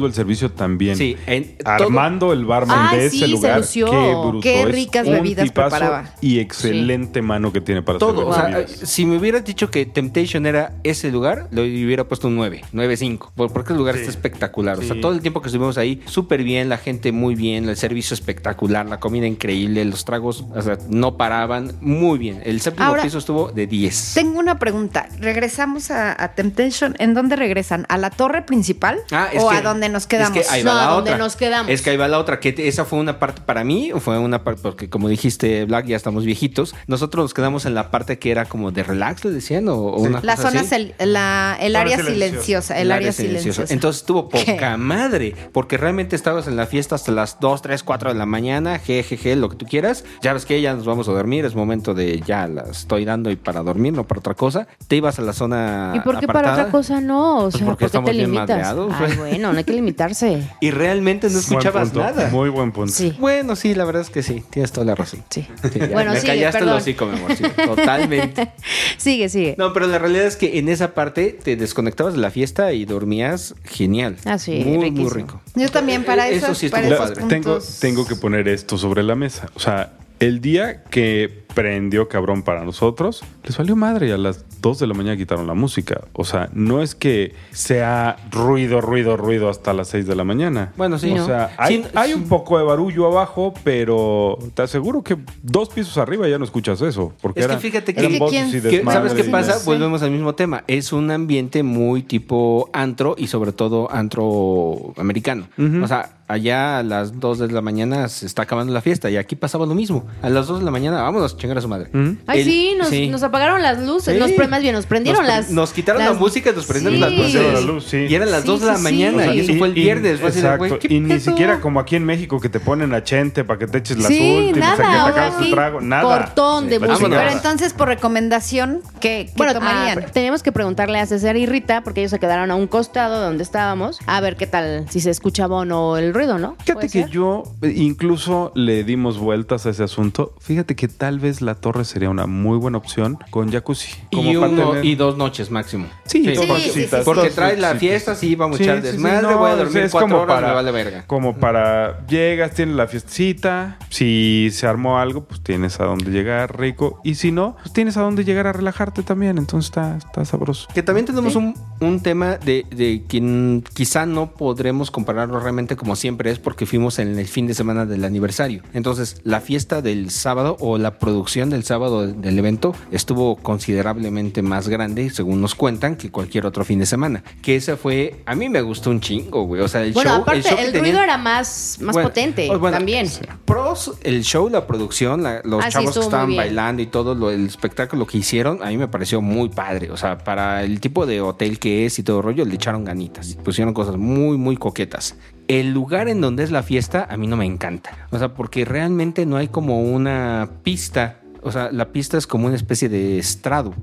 El servicio también. Sí, en todo- Armando, el barman Ah, de sí, ese se lugar, lució. qué bruto Qué es. ricas Un bebidas preparaba. Y excelente mano que tiene para Todo, o sea, bebidas. si me hubieras dicho que Temptation era ese lugar, le hubiera puesto un 9, 9.5, por- porque el lugar está espectacular. O sea, todo el tiempo que estuvimos ahí, súper bien, la gente muy bien, el servicio espectacular, la comida increíble, los tragos, o sea, no paraban, muy bien. El séptimo Ahora, piso estuvo de 10. Tengo una pregunta. Regresamos a, a Temptation. ¿En dónde regresan? ¿A la torre principal? Ah, es ¿O que- a donde nos quedamos? Es que ahí va No, la donde otra. nos quedamos. Es que ahí va la otra. Que esa fue una parte para mí, fue una parte, porque como dijiste, Black, ya estamos viejitos. Nosotros nos quedamos en la parte que era como de relax, le decían, o, o una La cosa zona, así. la- el área silenciosa. El, área silenciosa. Entonces estuvo ¿Qué? poca madre, porque realmente estabas en la fiesta hasta las 2, 3, 4 de la mañana, jejeje, lo que tú quieras. Ya ves que ya nos vamos a dormir, es momento de ya la estoy dando y para dormir, no para otra cosa. Te ibas a la zona ¿Y por qué para otra cosa no? O Pues sea, porque ¿por qué estamos te bien limitas? madreados, Ay, güey. bueno, no hay que limitarse. Y realmente no escuchabas punto, nada. Muy buen punto. Sí. Bueno, sí, la verdad es que sí, tienes toda la razón. Sí. Sí, Bueno, me sigue, callaste perdón. el hocico, mi amor, sí, totalmente. Sigue, sigue. No, pero la realidad es que en esa parte te desconectabas de la fiesta y dormías genial. Ah, sí, muy, muy rico. Yo también para Eh, eso. sí para esos padre. Tengo, tengo que poner esto sobre la mesa. O sea, el día que prendió cabrón para nosotros, les valió madre y a las 2 de la mañana quitaron la música. O sea, no es que sea ruido, ruido, ruido hasta las 6 de la mañana. Bueno, sí. O sea, hay, Sí, hay sí. un poco de barullo abajo, pero te aseguro que dos pisos arriba ya no escuchas eso. Porque Es que eran, fíjate que- que ¿Sabes qué pasa? Sí. Volvemos al mismo tema. Es un ambiente muy tipo antro y sobre todo antro americano. O sea, allá a las 2 de la mañana se está acabando la fiesta y aquí pasaba lo mismo. A las 2 de la mañana, vámonos a chingar a su madre. Ujú. Ay, El- sí, nos, sí. nos apagaron las luces. Sí. Nos, más bien, nos prendieron Nos pre- las. Nos quitaron las- la música y nos prendieron Sí. las luces. La luz. Y eran las Sí, 2 de la sí, mañana. sí. Y eso Y- fue el y- viernes. De, exacto. güey, ¿qué y ni siquiera como aquí en México que te ponen a Chente para que te eches las Sí, últimas, nada, a que te acabes tu trago. Nada. cortón de música. Pero entonces, por recomendación, ¿qué, qué Bueno, tomarían? ah, teníamos que preguntarle a César y Rita, porque ellos se quedaron a un costado de donde estábamos, a ver qué tal, si se escuchaba o no el ruido, ¿no? Fíjate ¿Puede que ser? yo eh, incluso le dimos vueltas a ese asunto. Fíjate que tal vez la torre sería una muy buena opción con jacuzzi. Como Y, para uno- tener- y dos noches máximo. Sí, Sí, dos sí, nochecitas, sí, Porque dos traes la fiesta, sí, vamos a echar sí, sí, desmadre, no, voy a dormir es cuatro como horas, para- me vale verga. Como para llegas, tienes la fiestecita, si se armó algo, pues tienes a dónde llegar rico, y si no, pues tienes a dónde llegar a relajarte también, entonces está, está sabroso. Que también tenemos un, un tema de, de quien quizá no podremos compararlo realmente como siempre es porque fuimos en el fin de semana del aniversario. Entonces, la fiesta del sábado o la producción del sábado del, evento estuvo considerablemente más grande, según nos cuentan, que cualquier otro fin de semana. Que esa fue, a mí me gustó un chingo, güey. O sea, el Bueno, show, aparte, el show que el, ruido era más, más Bueno, potente bueno, también. Pros, el show, la producción, la- los Ah, sí, chavos que estuvo muy estaban bailando y todo lo, el espectáculo que hicieron, a mí me pareció muy padre. O sea, para el tipo de hotel que es y todo rollo, le echaron ganitas. Pusieron cosas muy, muy coquetas. El lugar en donde es la fiesta, a mí no me encanta. O sea, porque realmente no hay como una pista. O sea, la pista es como una especie de estrado.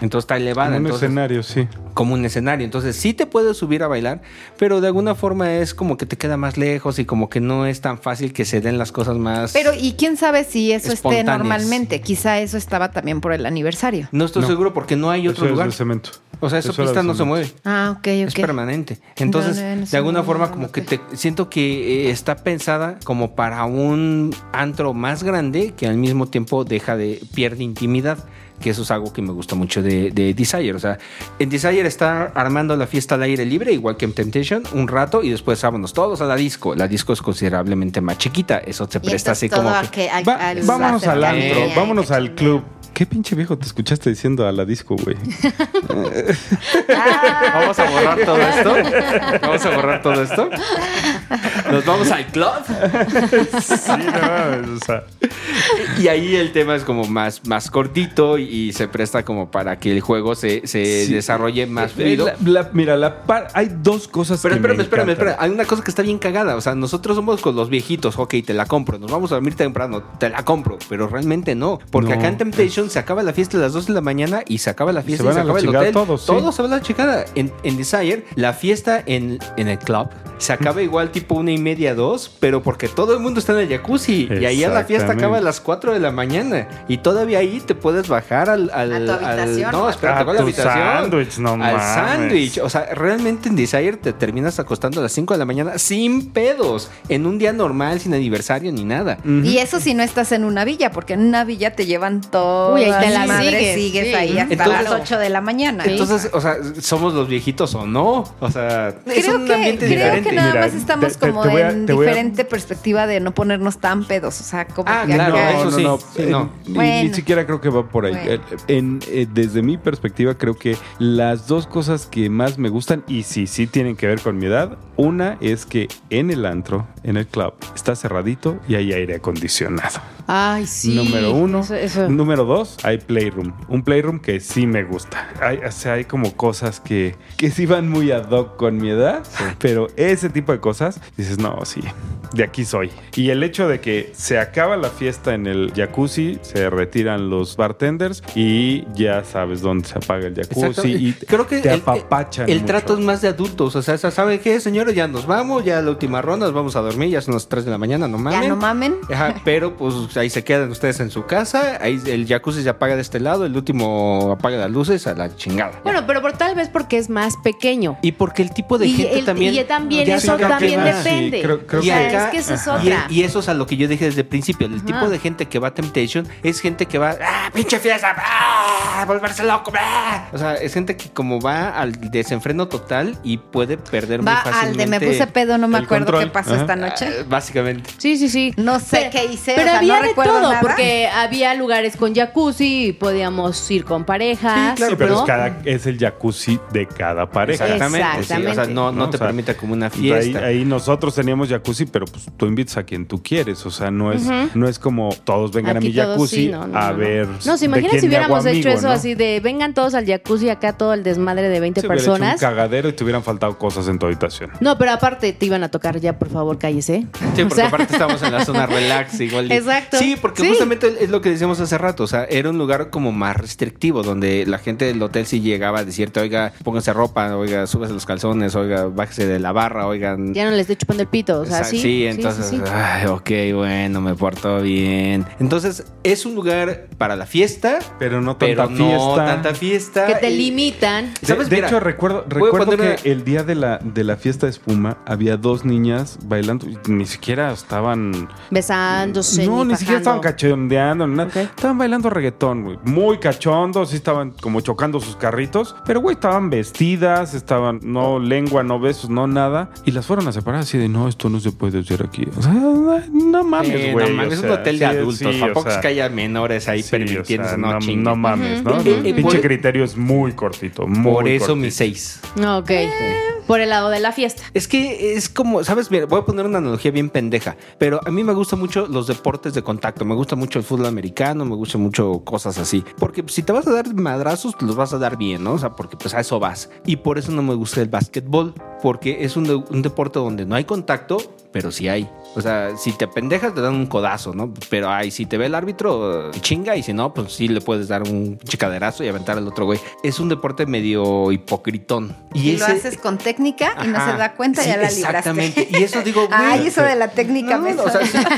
Entonces está elevada. Como un entonces- escenario, sí. como un escenario. Entonces sí te puedes subir a bailar, pero de alguna forma es como que te queda más lejos y como que no es tan fácil que se den las cosas más... Pero, ¿y quién sabe si eso esté normalmente? Quizá eso estaba también por el aniversario. no estoy No. seguro porque no hay otro Eso es lugar. de cemento. O sea, esa Eso pista no se mueve. Ah, ok, Es ok. permanente. Entonces, No, no, no de alguna no, forma, no, como que te siento que eh, está pensada como para un antro más grande que al mismo tiempo deja de pierde intimidad. Que eso es algo que me gusta mucho de, de Desire. O sea, en Desire está armando la fiesta al aire libre, igual que en Temptation, un rato y después vámonos todos a la disco. La disco es considerablemente más chiquita. Eso se presta así como. que- a a- vámonos al antro, vámonos al club. ¿Qué pinche viejo te escuchaste diciendo a la disco, güey? Vamos a borrar todo esto. Vamos a borrar todo esto. Nos vamos al club. sí, no, o sea, Y ahí el tema es como más, más cortito y, y se presta como para que el juego se, se Sí. desarrolle más fluido. la- la- mira, la par- hay dos cosas Pero que espérame, me espérame, espérame. Hay una cosa que está bien cagada. O sea, nosotros somos con los viejitos. Ok, te la compro. Nos vamos a dormir temprano. Te la compro. Pero realmente no. Porque No. acá en Temptation se acaba la fiesta a las 2 de la mañana y se acaba la fiesta se y se van a la acaba el hotel. todos, sí. se va a la chingada. En, en Desire, la fiesta en, en el club se acaba igual tipo una y media, dos, pero porque todo el mundo está en el jacuzzi. Y ahí la fiesta acaba a las 4 de la mañana. Y todavía ahí te puedes bajar al. al- A tu al- habitación. no, espera, A a la habitación. no Al sándwich. O sea, realmente en Desire te terminas acostando a las 5 de la mañana sin pedos. En un día normal, sin aniversario ni nada. Y eso si no estás en una villa, porque en una villa te llevan todo. Uy, ahí te la madre, sigues, sigues sí. ahí hasta Entonces- las 8 de la mañana. Entonces, o sea, ¿somos los viejitos o no? O sea, es creo un que, ambiente creo diferente. que nada Mira, más estamos te- te- como te voy a- en a- diferente perspectiva de no ponernos tan pedos. O sea, como Ah, que claro, acá- eso sí. sí, eh, no. ni- Bueno. Ni, siquiera creo que va por ahí. Bueno. Eh, en- eh, desde mi perspectiva, creo que las dos cosas que más me gustan, y sí, sí tienen que ver con mi edad, una es que en el antro, en el club, está cerradito y hay aire acondicionado. Ay, sí. Número uno. Eso- eso. Número dos, hay playroom. Un playroom que sí me gusta. Hay, o sea, hay como cosas que, que sí van muy ad hoc con mi edad, pero ese tipo de cosas, dices, no, sí, de aquí soy. Y el hecho de que se acaba la fiesta en el jacuzzi, se retiran los bartenders y ya sabes dónde se apaga el jacuzzi Exacto. y Creo que te el, apapachan. el mucho. trato es más de adultos. O sea, ¿sabe qué, señores? Ya nos vamos, ya la última ronda, nos vamos a dormir, ya son las 3 de la mañana, no mamen. Ya no mamen. Ajá, pero pues ahí se quedan ustedes en su casa, ahí el jacuzzi se apaga de este lado, el último apaga las luces a la chingada. Bueno, pero por tal vez porque es más pequeño. y porque el tipo de y gente el- también. y también Ya eso también más. depende. Sí, creo- que- es que eso es otra. y eso es a lo que yo dije desde el principio. El tipo de gente que va a Temptation es gente que va, ¡ah, pinche fiesta! ¡ah! ¡volverse loco! ¡ah! O sea, es gente que como va al desenfreno total y puede perder Va muy al de fácilmente. me puse pedo, no me acuerdo control. qué pasó Ajá. esta noche. Ah, Básicamente. Sí, sí, sí. No sé qué hice, Pero o sea, había no de todo, nada. porque había lugares con jacuzzi y podíamos ir con parejas. Sí, pero ¿no? es, cada, es el jacuzzi de cada pareja. Exactamente. sí, o sea, no, no ¿no? te O sea, permite como una Ahí, fiesta. ahí nosotros teníamos jacuzzi, pero pues tú invitas a quien tú quieres. O sea, no es, no es como todos vengan Aquí a mi jacuzzi sí, no, no, a no. ver. No, se imagina si hubiéramos hecho amigo, eso ¿no? así de vengan todos al jacuzzi acá todo el desmadre de 20 Se hubiera hecho personas. un cagadero y te hubieran faltado cosas en tu habitación. No, pero aparte te iban a tocar ya, por favor, cállese. Sí, O porque sea, aparte estamos en la zona relax igual. y- Exacto. Sí, porque Sí. justamente es lo que decíamos hace rato. O sea, era un lugar como más restrictivo, donde la gente del hotel sí llegaba a decirte, oiga, pónganse ropa, oiga, súbase los calzones, oiga, bájese de la barra, oigan. Ya no les estoy chupando el pito, o sea, Exacto, sí. entonces, sí, sí. ay, ok, bueno, me porto bien. Entonces, es un lugar para la fiesta, Pero no tanta pero no fiesta. tanta fiesta. Que te Y- limitan. De, ¿Sabes? de Mira, hecho, recuerdo, recuerdo que una- el día de la, de la fiesta de espuma había dos niñas bailando. y Ni siquiera estaban. Besándose. no, ni siquiera estaban cachondeando. ni nada. Ok. Estaban bailando reggaetón, güey. Muy cachondos. Sí estaban como chocando sus carritos. Pero, güey, estaban vestidas. Estaban, no lengua, no besos, no nada. Y las fueron a separar así de, no, esto no se puede hacer aquí. O sea, no mames, Eh, güey. no mames, o es un hotel de sí, adultos. sí, Tampoco o sea, es que haya menores ahí sí, permitiéndose, o sea, no, no, chingues. no mames, ¿no? El pinche criterio es muy cortito. Muy Por eso cortito. mi 6. No, ok. Por el lado de la fiesta. Es que es como, ¿sabes? Mira, voy a poner una analogía bien pendeja, pero a mí me gustan mucho los deportes de contacto. Me gusta mucho el fútbol americano, me gusta mucho cosas así. Porque si te vas a dar madrazos, los vas a dar bien, ¿no? O sea, porque pues a eso vas. Y por eso no me gusta el básquetbol, porque es un, un deporte donde no hay contacto, pero sí hay. O sea, si te pendejas, te dan un codazo, ¿no? Pero ay, si te ve el árbitro, chinga, y si no, pues sí le puedes dar un chicaderazo y aventar al otro güey. Es un deporte medio hipocritón. Y lo ese- haces con técnica y no se da cuenta, Sí, ya la libraste. Exactamente. Y eso digo, güey. Ay, eso de la técnica No, me no, o sea, suena.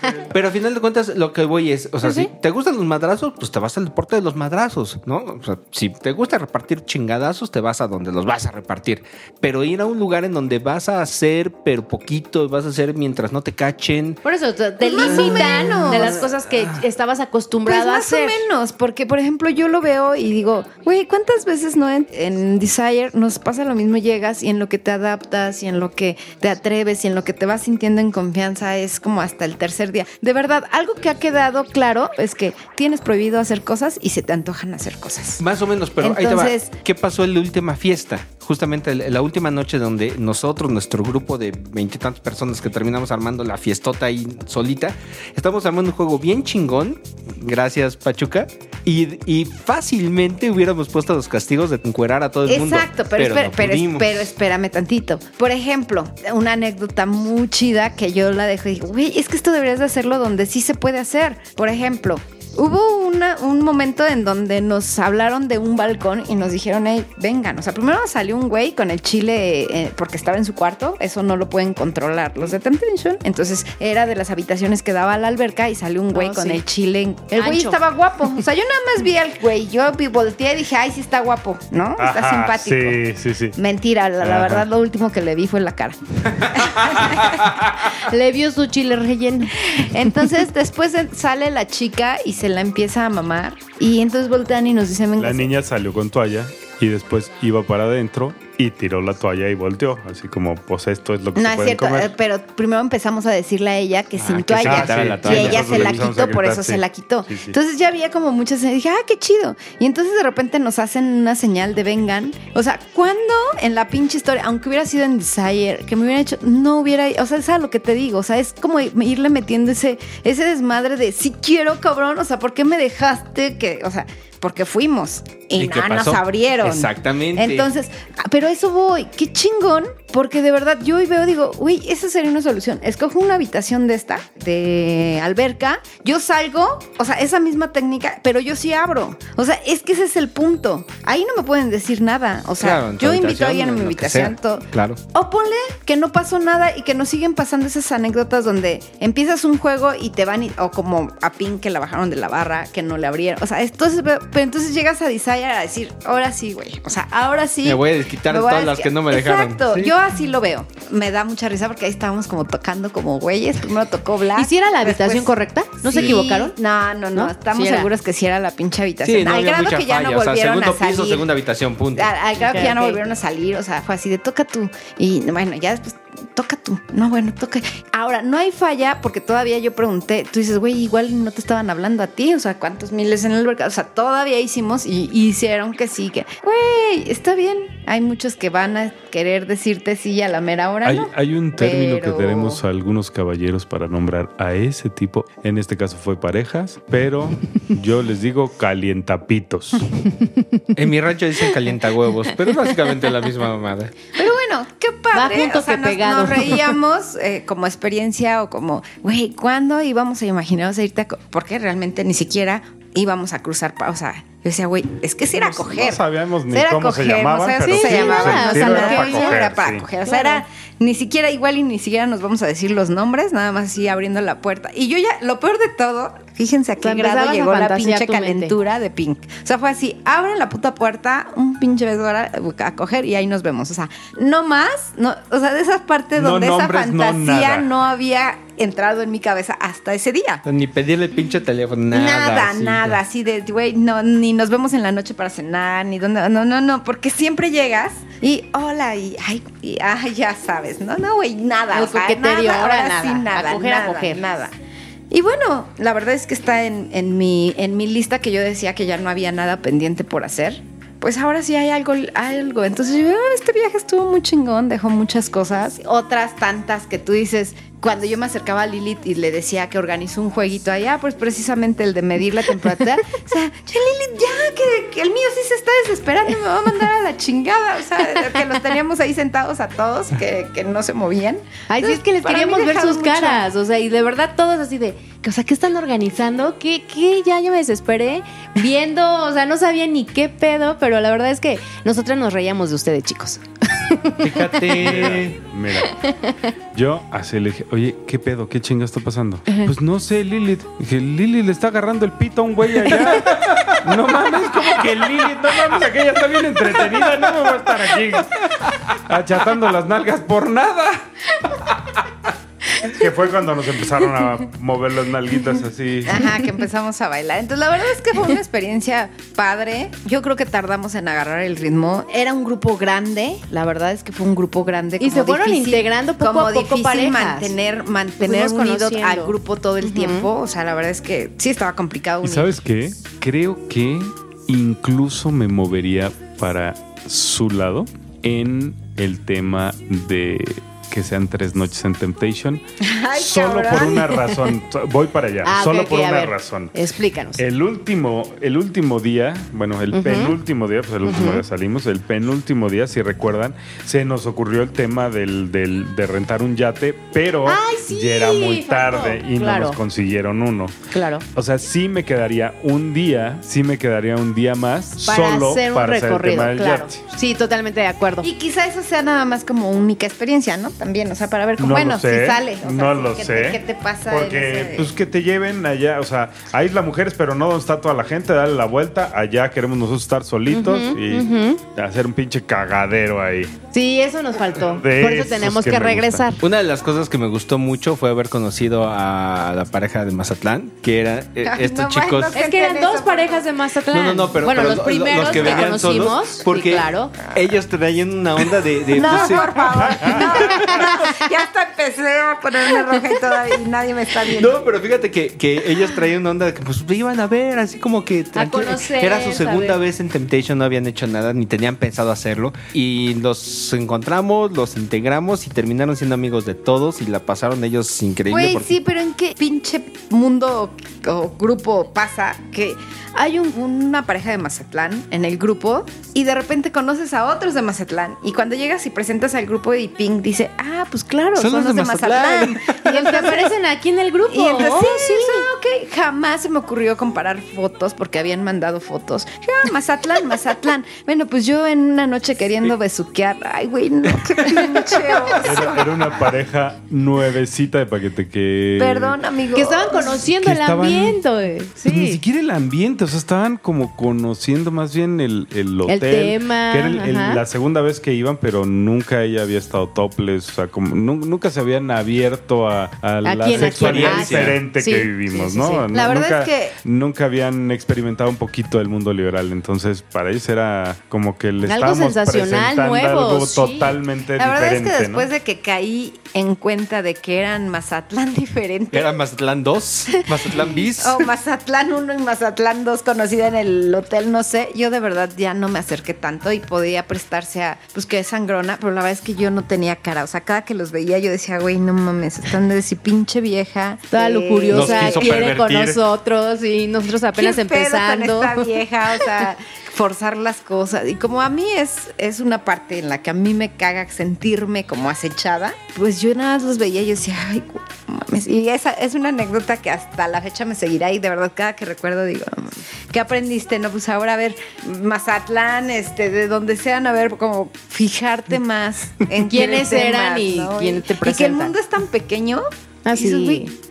sí. Pero a final de cuentas, lo que voy es, o sea, Sí, si te gustan los madrazos, pues te vas al deporte de los madrazos, ¿no? O sea, si te gusta repartir chingadazos, te vas a donde los vas a repartir. Pero ir a un lugar en donde vas a hacer, pero poquito, vas a hacer mientras no te cachen. Por eso te, te Pues más limitan de las cosas que estabas Pues acostumbrado a más hacer. o menos, porque por ejemplo yo lo veo y digo, güey, ¿cuántas veces no en, en Desire nos pasa lo mismo? Llegas y en lo que te adaptas y en lo que te atreves y en lo que te vas sintiendo en confianza es como hasta el tercer día. De verdad, algo que ha quedado claro es que tienes prohibido hacer cosas y se te antojan hacer cosas. Más o menos, pero Entonces- ahí te va. ¿Qué pasó en la última fiesta? Justamente la última noche donde nosotros, nuestro grupo de veintitantas personas que terminamos armando la fiestota ahí solita, estamos armando un juego bien chingón. Gracias, Pachuca. Y, y fácilmente hubiéramos puesto los castigos de encuerar a todo el mundo. Exacto, pero, espera- no pero, pero espérame tantito. Por ejemplo, una anécdota muy chida que yo la dejo y digo, güey, es que esto deberías de hacerlo donde sí se puede hacer. Por ejemplo, hubo una, un momento en donde nos hablaron de un balcón y nos dijeron, hey, vengan. O sea, primero salió un güey con el chile eh, porque estaba en su cuarto. Eso no lo pueden controlar los de Temptation. Entonces era de las habitaciones que daba a la alberca y salió un güey Oh, con sí. el chile. en- El güey Ancho. estaba guapo. O sea, yo nada más vi al güey. Yo volteé y dije, ay, sí está guapo, ¿no? Está Ajá, simpático. Sí, sí, sí. Mentira, la, verdad lo último que le vi fue la cara. Le vio su chile relleno. Entonces después de- sale la chica y se la empieza a mamar. Y entonces voltean y nos dicen, venga, La niña salió con toalla y después iba para adentro y tiró la toalla y volteó. Así como, pues esto es lo que No se es pueden cierto, comer. eh, pero primero empezamos a decirle a ella que Ah, sin que se toalla. la y toalla. ella se la quitó, por eso sí. se la quitó. Sí, sí. Entonces ya había como muchas y dije, ah, qué chido. Y entonces de repente nos hacen una señal de vengan. O sea, ¿cuándo en la pinche historia, aunque hubiera sido en Desire, que me hubiera hecho, no hubiera, o sea, es a lo que te digo, o sea, es como irle metiendo ese, ese desmadre de si quiero, cabrón, o sea, ¿por qué me dejaste que, o sea, porque fuimos y, ¿Y nada nos abrieron. Exactamente. Entonces, ah, pero a eso voy, qué chingón, porque de verdad yo hoy veo, digo, uy, esa sería una solución. Escojo una habitación de esta, de alberca, yo salgo, o sea, esa misma técnica, pero yo sí abro. O sea, es que ese es el punto. Ahí no me pueden decir nada. O sea, Claro, yo invito a alguien a mi sea. todo. Claro. O ponle que no pasó nada y que nos siguen pasando esas anécdotas donde empiezas un juego y te van, y- o como a Pink que la bajaron de la barra, que no le abrieron. O sea, entonces, pero, pero entonces llegas a Desire a decir, ahora sí, güey. O sea, ahora sí. Me voy a desquitar a todas las que no me dejaron. Exacto, Sí. yo así lo veo. Me da mucha risa porque ahí estábamos como tocando como güeyes. Primero tocó Black. ¿Y si era la habitación después- correcta? ¿No se equivocaron? No, no, no. ¿No? Estamos Sí seguros que sí era la pinche habitación. Sí, no Al grado que ya falla. no o sea, volvieron segundo a salir. piso, segunda habitación, punto. Al, al grado que ya no volvieron a salir, o sea, fue así de toca tú. Y bueno, ya después toca tú. No, bueno, toca. Ahora, no hay falla porque todavía yo pregunté. Tú dices, güey, igual no te estaban hablando a ti. O sea, ¿cuántos miles en el mercado? O sea, todavía hicimos y, hicieron que sí, que, güey, está bien. Hay muchos que van a querer decirte sí a la mera hora. Hay, no. hay un término Pero- que tenemos algunos caballeros para nombrar a ese tipo. En este caso fue parejas, pero yo les digo calientapitos. En mi rancho dicen calienta huevos, pero es básicamente la misma mamada. Bueno, qué padre. Va junto o sea, que nos, pegado. nos reíamos eh, como experiencia o como, güey, ¿cuándo íbamos a imaginarnos a irte a? Porque realmente ni siquiera íbamos a cruzar, o sea, yo decía, güey, es que sí era coger. No sabíamos ni era cómo se coger, llamaban, o sea, pero sí se llamaba, el o sea, lo era que para coger, era para sí. coger. O sea, era ni siquiera igual y ni siquiera nos vamos a decir los nombres, nada más así abriendo la puerta. Y yo ya, lo peor de todo, fíjense a qué grado llegó la pinche mente. calentura de Pink. O sea, fue así, abren la puta puerta, un pinche beso ahora a coger y ahí nos vemos. O sea, no más, no, o sea, de esas partes No donde nombres, esa no fantasía no, había entrado en mi cabeza hasta ese día. Ni pedirle el pinche teléfono, nada. Nada, así, nada, ya. así de, güey, no, ni nos vemos en la noche para cenar, ni dónde, no, no, no, porque siempre llegas y hola, y ay, y, ay, ya sabes, no, no, güey, nada, El o sea, coqueterío, nada, ahora ahora nada, sí, a nada, a nada, coger. nada. Y bueno, la verdad es que está en, en mi, en mi lista que yo decía que ya no había nada pendiente por hacer. Pues ahora sí hay algo, algo. Entonces yo, "Ah, este viaje estuvo muy chingón, dejó muchas cosas. Otras tantas que tú dices, cuando yo me acercaba a Lilith y le decía que organizó un jueguito allá, pues precisamente el de medir la temperatura. o sea, ya Lilith, ya, que, que el mío sí se está desesperando, me va a mandar a la chingada. O sea, que los teníamos ahí sentados a todos, que, que no se movían. Ay, sí, es que les queríamos ver sus mucho. caras. O sea, y de verdad todos así de, o sea, ¿qué están organizando? ¿Qué, qué? Ya, ya me desesperé viendo, o sea, no sabía ni qué pedo, pero la verdad es que nosotras nos reíamos de ustedes, chicos. Fíjate. Mira, yo así le dije, oye, ¿qué pedo? ¿Qué chinga está pasando? Pues no sé, Lilith. Dije, Lilith le está agarrando el pito a un güey allá. No mames, como que Lilith, no mames, aquella está bien entretenida, no me voy a estar aquí achatando las nalgas por nada. Que fue cuando nos empezaron a mover las nalguitas así. Ajá, que empezamos a bailar. Entonces, la verdad es que fue una experiencia padre. Yo creo que tardamos en agarrar el ritmo. Era un grupo grande. La verdad es que fue un grupo grande. Y como se fueron integrando poco como a poco difícil parejas. mantener, mantener unido al grupo todo el tiempo. O sea, la verdad es que sí estaba complicado ¿Y unir. sabes qué? Creo que incluso me movería para su lado en el tema de que sean tres noches en Temptation. Ay, solo cabrón. por una razón. Voy para allá. Ah, solo por una ver, razón. Explícanos. El último, el último día, bueno, el penúltimo día, pues el último día salimos, el penúltimo día, si recuerdan, se nos ocurrió el tema del, del- de rentar un yate, pero Ay, sí, ya era muy faltó. tarde y Claro. no nos consiguieron uno. Claro. O sea, sí me quedaría un día, sí me quedaría un día más Para solo hacer un para hacer el recorrido, tema del claro. yate. Sí, totalmente de acuerdo. Y quizá eso sea nada más como única experiencia, ¿no? También, o sea, para ver cómo, No bueno, sé, si sale. o sea, no lo ¿qué sé. Te, ¿Qué te pasa? Porque, ese- pues que te lleven allá, o sea, a Isla Mujeres, pero no donde está toda la gente, dale la vuelta. Allá queremos nosotros estar solitos y hacer un pinche cagadero ahí. Sí, eso nos faltó. De Por eso tenemos que regresar. Una de las cosas que me gustó mucho fue haber conocido a la pareja de Mazatlán, que eran eh, estos no, chicos. Es que eran dos parejas de Mazatlán. No, no, no, pero, bueno, pero los lo- primeros los que, que, conocimos, solos, porque sí, claro. ellos traían una onda de, de- No, pues, por favor. No, no, ya hasta empecé a ponerme roja y toda y nadie me está viendo. No, pero fíjate que, que ellos traían una onda de que pues iban a ver, así como que tranquilo. conocer, Era su segunda vez en Temptation, no habían hecho nada, ni tenían pensado hacerlo. Y los encontramos, los integramos y terminaron siendo amigos de todos y la pasaron ellos increíble. Güey, porque- sí, pero ¿en qué pinche mundo o grupo pasa que hay un- una pareja de Mazatlán en el grupo y de repente conoces a otros de Mazatlán y cuando llegas y presentas al grupo y Pink dice, ah, pues claro, son, los de Mazatlán. Y el que aparecen aquí en el grupo. Y entonces, Oh, sí, sí, ok. Jamás se me ocurrió comparar fotos porque habían mandado fotos. Ah, Mazatlán, Mazatlán. Bueno, pues yo en una noche queriendo besuquear. Ay, güey, no, qué pinche. Era, era una pareja nuevecita de paquete que. Perdón, amigo. Que estaban conociendo Que el estaban- ambiente. güey. Pues ni Sí. siquiera el ambiente, o sea, estaban como conociendo más bien el, el hotel. tema, Que era el- el- la segunda vez que iban, pero nunca ella había estado topless. O sea, como nu- nunca se habían abierto a, a la sexualidad quién? Ah, diferente Sí, que vivimos, sí, sí, ¿no? La verdad nunca, es que- Nunca habían experimentado un poquito el mundo liberal. Entonces, para ellos era como que le Algo estábamos sensacional, nuevo, algo sí. totalmente La verdad diferente, es que después ¿no? de que caí en cuenta de que eran Mazatlán diferente. Era Mazatlán 2, Mazatlán bis. O Mazatlán 1 y Mazatlán 2 conocida en el hotel, no sé. Yo de verdad ya no me acerqué tanto y podía prestarse a, pues que es sangrona, pero la verdad es que yo no tenía cara. O sea, cada que los veía yo decía, güey, no mames, están de decir pinche vieja. Toda eh, lujuriosa, quiere con nosotros y nosotros apenas ¿qué pedo empezando. Con esta vieja, o sea, forzar las cosas. Y como a mí es, es una parte en la que a mí me caga sentirme como acechada, pues yo nada más los veía y yo decía, ay, no mames. Y esa es una anécdota que hasta la fecha me seguirá y de verdad cada que recuerdo digo, no ¿qué aprendiste? No, pues ahora a ver, Mazatlán, este, de donde sean, a ver, como fijarte más en ¿Quiénes temas, eran y quién te Y que el mundo es tan pequeño. Ah,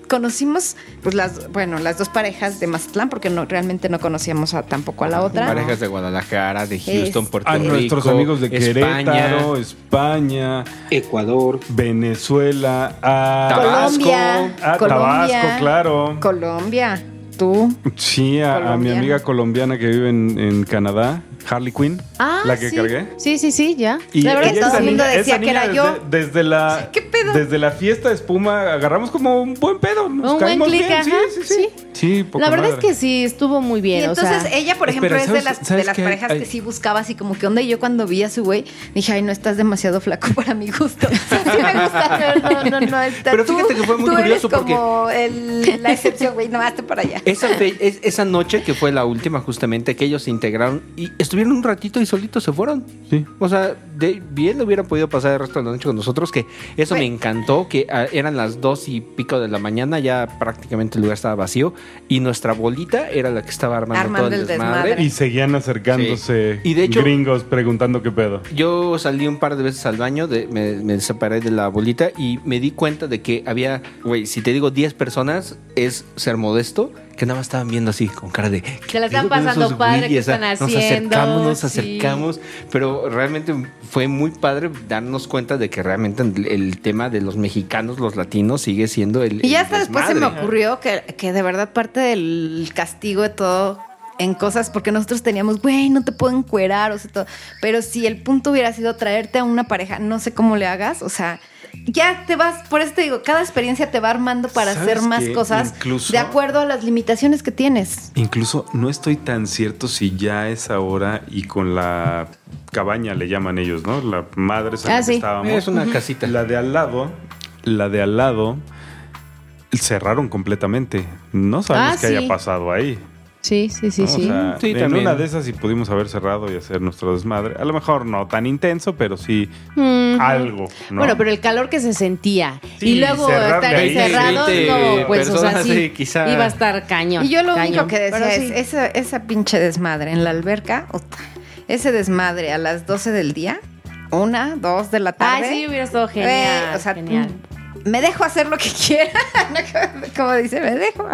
Conocimos pues las bueno las dos parejas de Mazatlán porque no realmente no conocíamos a, tampoco a la otra Parejas de Guadalajara, de Houston, Es- Puerto A Rico. nuestros amigos de España. Querétaro, España, Ecuador, Venezuela, a Tabasco. Colombia, a Colombia, Tabasco, claro. Colombia tú Sí, a, a mi amiga colombiana que vive en, en Canadá, Harley Quinn, Ah, la que sí. cargué. Sí, sí, sí, ya. Y la verdad todo el mundo niña- decía esa que era yo. Desde, desde la, ¿Qué pedo? Desde la fiesta de espuma agarramos como un buen pedo. Nos Un buen clic, bien. ajá, Sí, sí, sí. La verdad madre. es que sí, estuvo muy y bien. entonces o sea, ella por ejemplo Espera, es de ¿sabes- las, de las parejas que sí buscaba así como que onda y yo cuando vi a su güey dije ay no estás demasiado flaco para mi gusto sí me gusta no no no, no está- Pero tú- fíjate que fue muy tú curioso eres porque- como el- la excepción güey no hazte para allá Esa, fe- es- esa noche que fue la última justamente que ellos se integraron y estuvieron un ratito y solitos se fueron. Sí. O sea, de, bien hubiera podido pasar el resto de la noche con nosotros, que eso me encantó, que ah, eran las dos y pico de la mañana, ya prácticamente el lugar estaba vacío y nuestra bolita era la que estaba armando, Armando todo el el desmadre. desmadre. Y seguían acercándose Sí. Y de hecho- gringos preguntando qué pedo. Yo salí un par de veces al baño, de- me, me separé de la bolita y me di cuenta de que había, güey, si te digo 10 personas, es ser modesto, que nada más estaban viendo así, con cara de... Se la están "¿Qué pedo con pasando padre, güeyes?". ¿qué O sea, están Nos haciendo? acercamos, nos Sí. acercamos, pero realmente fue muy padre darnos cuenta de que realmente el, el tema de los mexicanos, los latinos, sigue siendo el... Y ya hasta después se me ocurrió que, que de verdad parte del castigo de todo en cosas, porque nosotros teníamos, güey, no te puedo encuerar, o sea, todo. Pero si el punto hubiera sido traerte a una pareja, no sé cómo le hagas, o sea, ya te vas, por eso te digo, cada experiencia te va armando para ¿Sabes hacer más qué? cosas Incluso- de acuerdo a las limitaciones que tienes. Incluso no estoy tan cierto si ya es ahora y con la cabaña le llaman ellos, ¿no? La madre es en Ah, la que sí. estábamos. Es una casita. La de al lado, la de al lado, cerraron completamente. No sabemos Ah, qué haya sí. pasado ahí. Sí, sí, sí, ¿no? sí. O sea, Sí, en también. una de esas sí pudimos haber cerrado y hacer nuestro desmadre. A lo mejor no tan intenso, pero sí algo. ¿no? Bueno, pero el calor que se sentía. Sí, y luego estar ahí, encerrados, 20 no, pues, o sea, sí, sí, quizá. iba a estar cañón. Y yo lo cañón. único que decía Pero es, esa, esa pinche desmadre en la alberca, ese desmadre a las 12 del día, una, dos de la Ay, tarde. sí, hubiera estado genial. Eh, o sea, genial. Me dejo hacer lo que quiera. No, Como dice, me dejo.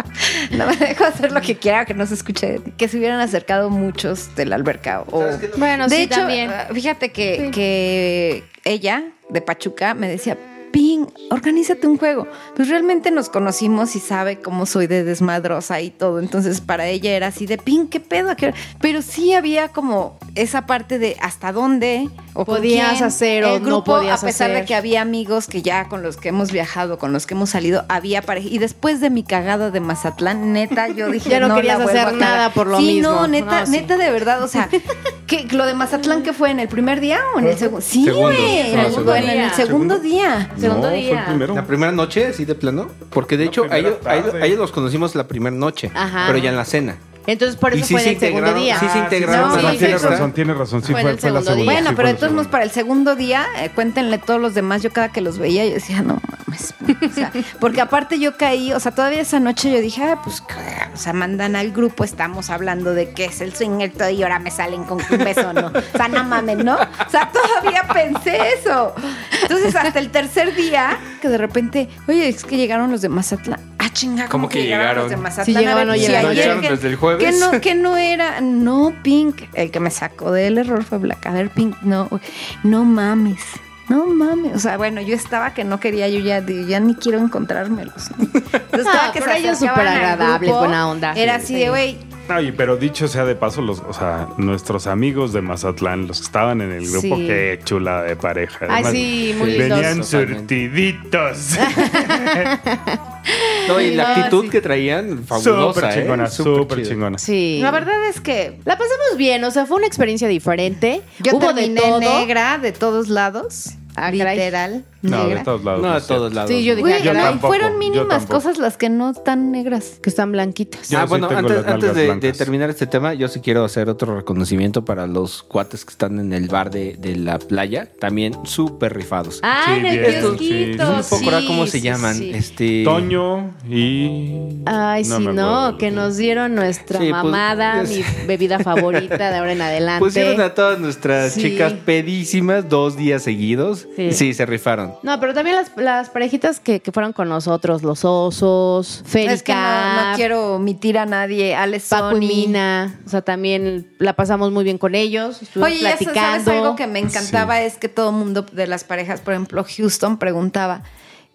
No me dejo hacer lo que quiera, que no se escuche. Que se hubieran acercado muchos de la alberca. O, Bueno, de sí, hecho, también. ah, fíjate que, Sí. que ella, de Pachuca, me decía. Ping, organízate un juego. Pues realmente nos conocimos y sabe cómo soy de desmadrosa y todo. Entonces, para ella era así de Ping, ¿qué pedo? ¿A qué hora?". Pero sí había como esa parte de hasta dónde o con Podías quién. hacer o El no grupo, podías a pesar de que había amigos que ya con los que hemos viajado, con los que hemos salido, había pareja. Y después de mi cagada de Mazatlán, neta, yo dije, Ya no querías hacer a cagar". nada por lo sí, mismo. no, neta, No, sí. neta de verdad, o sea, que lo de Mazatlán que fue en el primer día o en el segundo? Sí, Segundo. güey, en, el- Segundo en el día. segundo día. Segundo no, día. Fue el primero. La primera noche, así de plano. Porque de La hecho, a ellos, a ellos- tarde. a ellos los conocimos la primera noche. Ajá. Pero ya en la cena. Entonces, por eso sí fue se en el segundo día. sí se Ah, integraron la sí, tienes fiesta. razón, tienes razón. Sí, Fue el fue la segundo segunda. día. Bueno, sí, pero de todos modos, segunda. para el segundo día, eh, cuéntenle todos los demás. Yo cada que los veía, yo decía, no mames. O sea, porque aparte yo caí, o sea, todavía esa noche yo dije, ah, pues, o sea, mandan al grupo, estamos hablando de qué es el swinger todo y ahora me salen con un beso, ¿no? O sea, no mames, ¿no? O sea, todavía pensé eso. Entonces, hasta el tercer día, que de repente, oye, es que llegaron los de Mazatlán. Ah, chinga, ¿cómo, ¿Cómo que que llegaron? llegaron? los de Mazatlán? Sí, llegaban A ver, o si llegaron. ayer Llegaron que- desde el jueves. Que no, que no era, no, Pink. El que me sacó del error fue Black. A ver, Pink, no, no mames. No mames, o sea, bueno, yo estaba que no quería, yo ya, ya ni quiero encontrármelos. ¿no? Entonces, No, cada que pero se ellos súper agradables, buena onda. Era Sí, así sí. de, güey, Oye, pero dicho sea de paso, los, o sea, nuestros amigos de Mazatlán, los que estaban en el grupo, Sí. qué chula de pareja. Ay, Además, sí, muy lindos. Venían Totalmente. surtiditos. No, y la actitud Sí. que traían, fabulosa. Súper ¿eh? chingona, Súper chingona. Sí. la verdad es que La pasamos bien, o sea, fue una experiencia diferente. yo Hubo de terminé todo. negra de todos lados. Ah, literal, No, negra. de todos lados. No, de todos lados. Sí, yo dije, Yo tampoco, fueron mínimas cosas las que no tan negras. que están blanquitas. Yo ah, sí bueno, tengo antes, de, terminar este tema, yo sí quiero hacer otro reconocimiento para los cuates que están en el bar de, de la playa. También súper rifados. Ah, Sí, en el bien, kiosquito. sí. no me puedo acordar sí, cómo se llaman. sí. Este... Toño y. Ay, No sí, no, que nos dieron nuestra Sí, pues, mamada, es- mi bebida favorita de ahora en adelante. Pusieron a todas nuestras Sí. chicas pedísimas dos días seguidos. Sí. Sí, se rifaron. No, pero también las, las parejitas que, que fueron con nosotros, los osos, Férica, Es que no, no quiero omitir a nadie. Alex Paco y. Mina. O sea, también la pasamos muy bien con ellos. Estuvimos Oye, ya sabes algo que me encantaba es que todo el mundo de las parejas, por ejemplo, Houston preguntaba.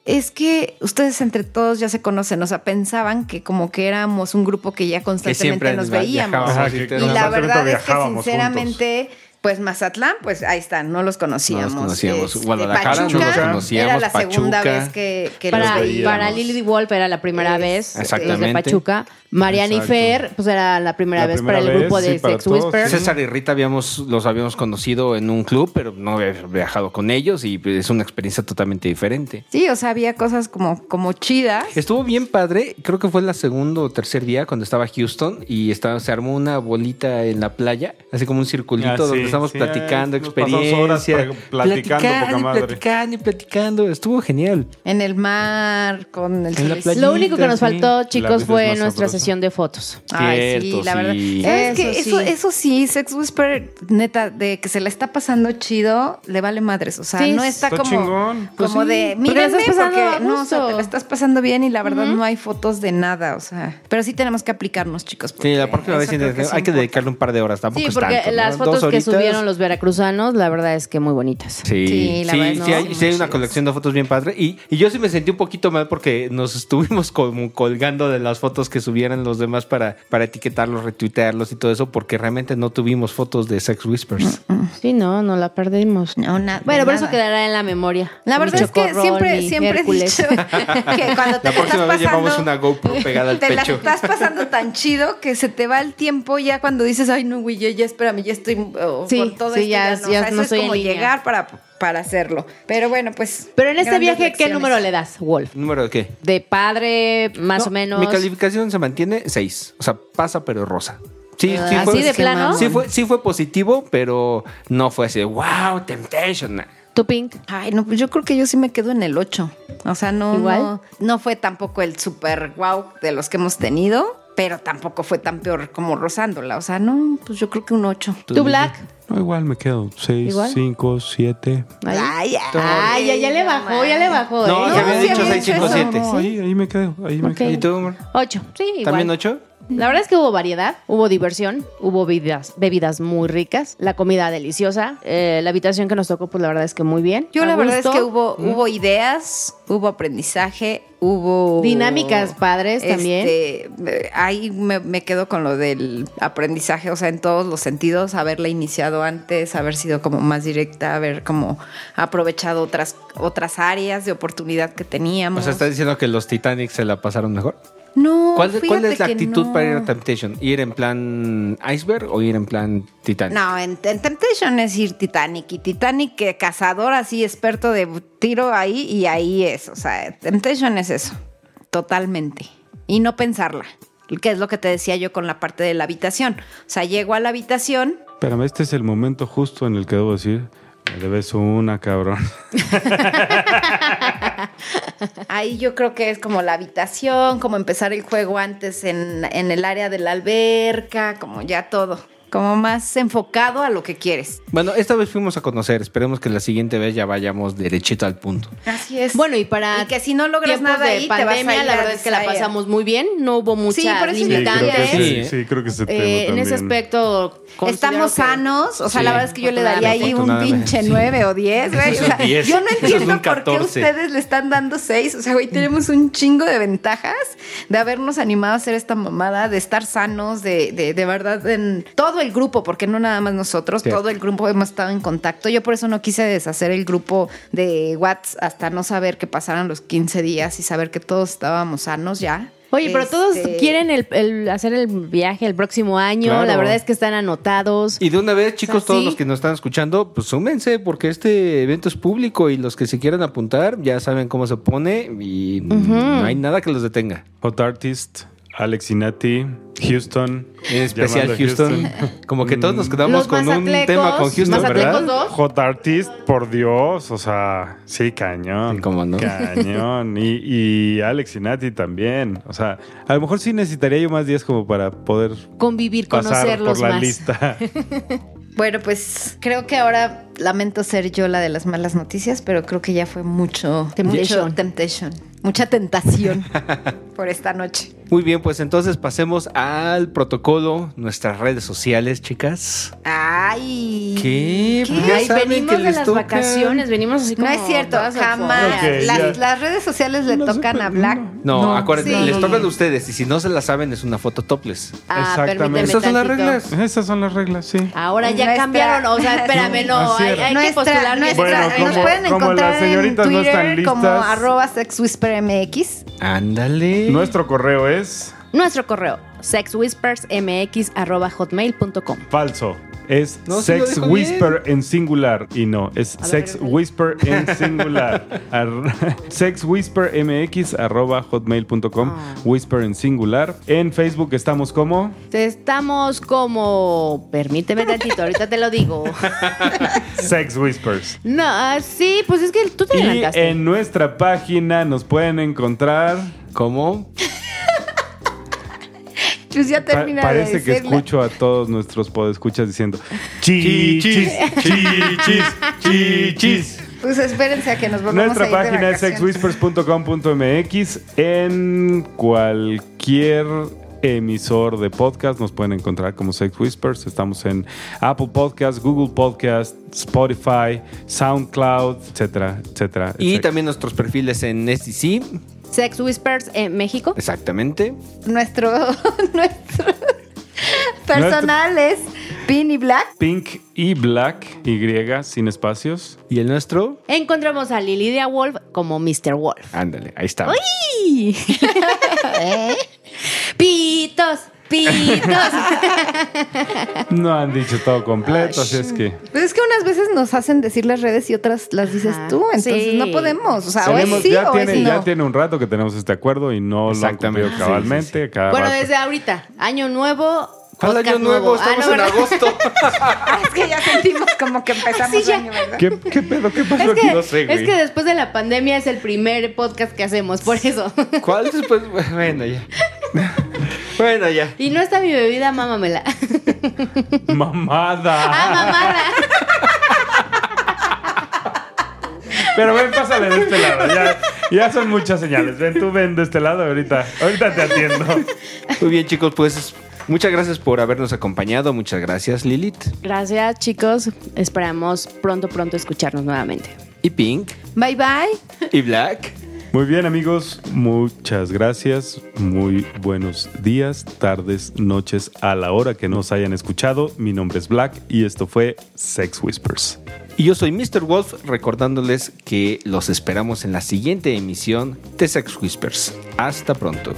Es que ustedes entre todos ya se conocen, o sea, pensaban que como que éramos un grupo que ya constantemente nos veíamos. Y la verdad es que sinceramente, pues Mazatlán, pues ahí están, no los conocíamos. No los conocíamos. Este, Guadalajara Pachuca, no los conocíamos, Era la segunda vez que, que para, los veíamos. para Lily Wolf era la primera Es- vez los de Exactamente. Pachuca. Mariana y. Fer, pues era la primera La vez primera para el grupo de sí, Sex todos, Whisper. sí. César y Rita habíamos, los habíamos conocido en un club, pero no había viajado con ellos y pues, es una experiencia totalmente diferente. Sí, o sea, había cosas como, como chidas. Estuvo bien padre, creo que fue el segundo o tercer día cuando estaba Houston y estaba, se armó una bolita en la playa, así como un circulito Ah, sí, donde estamos sí, platicando nos pasamos horas experiencias. pra- platicando, poca y madre. platicando y platicando. Estuvo genial. En el mar, con el la. Lo único que nos faltó, La chicos, fue nuestra sabrosa. sesión de fotos. Ay, sí, la verdad. sí. ¿Sabes? Eso Eso, sí. eso sí, Sex Whisper, neta, de que se la está pasando chido, le vale madres. O sea, Sí, no está, está como, chingón. Pues como sí. de, la mírenme, estás pasando porque no, o sea, te la estás pasando bien y la verdad no hay fotos de nada. O sea, pero sí tenemos que aplicarnos, chicos. Sí, la vez eso creo hay que dedicarle un par de horas. Tampoco Sí, es porque las fotos que. Subieron los veracruzanos, la verdad es que muy bonitas. Sí, Sí, la sí, verdad, sí hay, sí hay una colección de fotos bien padre. Y, y yo sí me sentí un poquito mal porque nos estuvimos como colgando de las fotos que subieran los demás para, para etiquetarlos, retuitearlos y todo eso, porque realmente no tuvimos fotos de Sex Whispers. Sí, no, no la perdimos. No, na- Bueno, por eso quedará en la memoria. La verdad es que siempre, siempre he dicho que cuando te La la próxima estás vez llevamos pasando- una GoPro pegada al te la pecho. estás pasando tan chido que se te va el tiempo ya cuando dices, ay, no, güey, ya, ya espérame, ya estoy. oh, Sí, con todo sí, esto ya- no. ya O sea, no eso estoy es como llegar para, para hacerlo. Pero bueno, pues. Pero en este viaje, ¿qué número le das, Wolf? ¿Número de qué? De padre, más No, o menos. Mi calificación se mantiene 6. O sea, pasa pero rosa. Sí, sí ¿Así fue, de plano? Sí fue, sí fue positivo, pero no fue así de wow, Temptation. ¿Tu Pink? Ay, no, pues yo creo que yo sí me quedo en el 8. O sea, no, ¿Igual? no, no fue tampoco el super wow de los que hemos tenido, pero tampoco fue tan peor como rozándola. O sea, no, pues yo creo que un 8. ¿Tu Black? No, igual me quedo. 6, ¿Igual? 5, 7. Ahí. Ay, Ay, ya, ya le bajó, ya le bajó. No, ¿eh? se había dicho había 6, dicho 5, eso. 7. No, ahí, ahí me quedo. Ahí me Ok. quedo. ¿Y tú, amor? Ocho, sí, igual. ¿También 8? La verdad es que hubo variedad, hubo diversión, hubo bebidas, bebidas muy ricas, la comida deliciosa, eh, la habitación que nos tocó, pues la verdad es que muy bien. Yo la verdad es que hubo, hubo ideas, hubo aprendizaje, hubo... Dinámicas padres también. Este, eh, ahí me, me quedo con lo del aprendizaje, o sea, en todos los sentidos, haberla iniciado antes, haber sido como más directa, haber como aprovechado otras, otras áreas de oportunidad que teníamos. O sea, ¿estás diciendo que los Titanic se la pasaron mejor? No, ¿Cuál, cuál es la actitud no. para ir a Temptation? ¿Ir en plan iceberg o ir en plan Titanic? No, en, en Temptation es ir Titanic. Y Titanic, que cazador así, experto de tiro ahí, y ahí es. O sea, Temptation es eso. Totalmente. Y no pensarla. Que es lo que te decía yo con la parte de la habitación. O sea, llego a la habitación. Espérame, este es el momento justo en el que debo decir, debes una, cabrón. Ahí yo creo que es como la habitación, como empezar el juego antes en, en el área de la alberca, como ya todo. Como más enfocado a lo que quieres. Bueno, esta vez fuimos a conocer. Esperemos que la siguiente vez ya vayamos derechito al punto. Así es. Bueno, y para Y que si no logras nada de ahí, te vas a pandemia, ir la a verdad es que la pasamos muy bien, no hubo mucha Sí, por eso yo Sí, creo limitante. que sí, ¿eh? sí, creo que tema Eh, en ese aspecto Estamos sanos, o sea, Sí, la verdad es que yo le daría ahí un pinche Sí. 9 o 10, güey. O sea, un 10. yo no es entiendo por qué 14. ustedes le están dando 6. O sea, güey, tenemos un chingo de ventajas de habernos animado a hacer esta mamada, de estar sanos, de, de, de verdad, en todo el grupo, porque no nada más nosotros, todo el grupo hemos estado en contacto. Yo por eso no quise deshacer el grupo de WhatsApp hasta no saber que pasaran los 15 días y saber que todos estábamos sanos ya. Oye, pero todos Este, quieren el, el hacer el viaje el próximo año. Claro. La verdad es que están anotados. Y de una vez, chicos, O sea, todos sí. los que nos están escuchando, pues súmense, porque este evento es público y los que se quieran apuntar ya saben cómo se pone y no hay nada que los detenga. Hot Artist, Alex Inati, Houston. En especial Houston. Como que todos nos quedamos Los con un tema con Houston, ¿verdad? dos. Hot Artist, por Dios, o sea, sí, cañón. Sí, cómo no. Cañón. Y, y Alex Inati también. O sea, a lo mejor sí necesitaría yo más días como para poder Convivir, pasar conocerlos por la más. lista. Bueno, pues creo que ahora lamento ser yo la de las malas noticias, pero creo que ya fue mucho Temptation. mucho temptation, mucha tentación por esta noche. Muy bien, pues entonces pasemos al protocolo, nuestras redes sociales, chicas. Ay. ¿Qué? ¿Qué? Pues ya Ay, saben venimos que de les las toca. vacaciones, venimos así como. No es cierto, jamás. las, las redes sociales le No tocan puede, hablar. no. No, acuérdense, Sí. les tocan a ustedes y si no se la saben es una foto topless. Ah, Exactamente. Esas son las reglas. Esas son las reglas, sí. Ahora ya Nuestra- cambiaron, o sea, espérame, no, hay, que postular nuestra- Bueno, nos como- pueden como encontrar las en señoritas no Twitter están como arroba sexwhispermx. Ándale. Nuestro correo es Nuestro correo, sexwhispersmx.hotmail.com. falso. Es No, Sex Whisper en singular y no, es Sex. Whisper en singular. Ar- sexwhispermx arroba hotmail.com, Ah. Whisper en singular. En Facebook estamos como Estamos como. Permíteme tantito, ahorita te lo digo. Sex Whispers. No, ah, sí, pues es que tú te Y adelantaste. en nuestra página nos pueden encontrar. ¿Cómo? Pues ya Pa- termina parece de que escucho a todos nuestros podescuchas diciendo chichis, chichis, chichis. Pues espérense a que nos volvamos Nuestra a ir de página es sexwhispers.com.mx. En cualquier emisor de podcast nos pueden encontrar como Sex Whispers. Estamos en Apple Podcast, Google Podcast, Spotify, SoundCloud, etcétera, etcétera. Y etcétera. también nuestros perfiles en STC. Sex Whispers en México. Exactamente. Nuestro, nuestro personal es Pin y Black. Pink y Black, Y, sin espacios. ¿Y el nuestro? Encontramos a Lilidia Wolf como Mr. Wolf. Ándale, ahí está. ¡Uy! Pitos. pitos. No han dicho todo completo, así es que. Pues es que unas veces nos hacen decir las redes y otras las dices Ajá, tú, entonces sí. no podemos. O sea, o Tenemos- es sí ya, o tiene, es ya no. tiene un rato que tenemos este acuerdo y no lo han cumplido Sí, cabalmente. cada bueno, rato. desde ahorita. Año nuevo. ¿Cuál podcast año nuevo? Ah, Estamos no, en ¿verdad? agosto. Ah, es que ya sentimos como que empezamos Sí, año, ¿verdad? ¿Qué, qué pedo? ¿Qué pasó Es aquí? que, No sé, güey. es que después de la pandemia es el primer podcast que hacemos, por eso. ¿Cuál después? Bueno, ya. Bueno, ya. Y no está mi bebida, mámamela. ¡Mamada! ah, mamada. Pero ven, pásale de este lado. Ya, ya son muchas señales. Ven, tú ven de este lado. Ahorita, ahorita te atiendo. Muy bien, chicos, pues muchas gracias por habernos acompañado. Muchas gracias, Lilith. Gracias, chicos. Esperamos pronto, pronto escucharnos nuevamente. Y Pink. Bye bye. Y Black. Muy bien, amigos. Muchas gracias. Muy buenos días, tardes, noches, a la hora que nos hayan escuchado. Mi nombre es Black y esto fue Sex Whispers. Y yo soy Mr. Wolf, recordándoles que los esperamos en la siguiente emisión de Sex Whispers. Hasta pronto.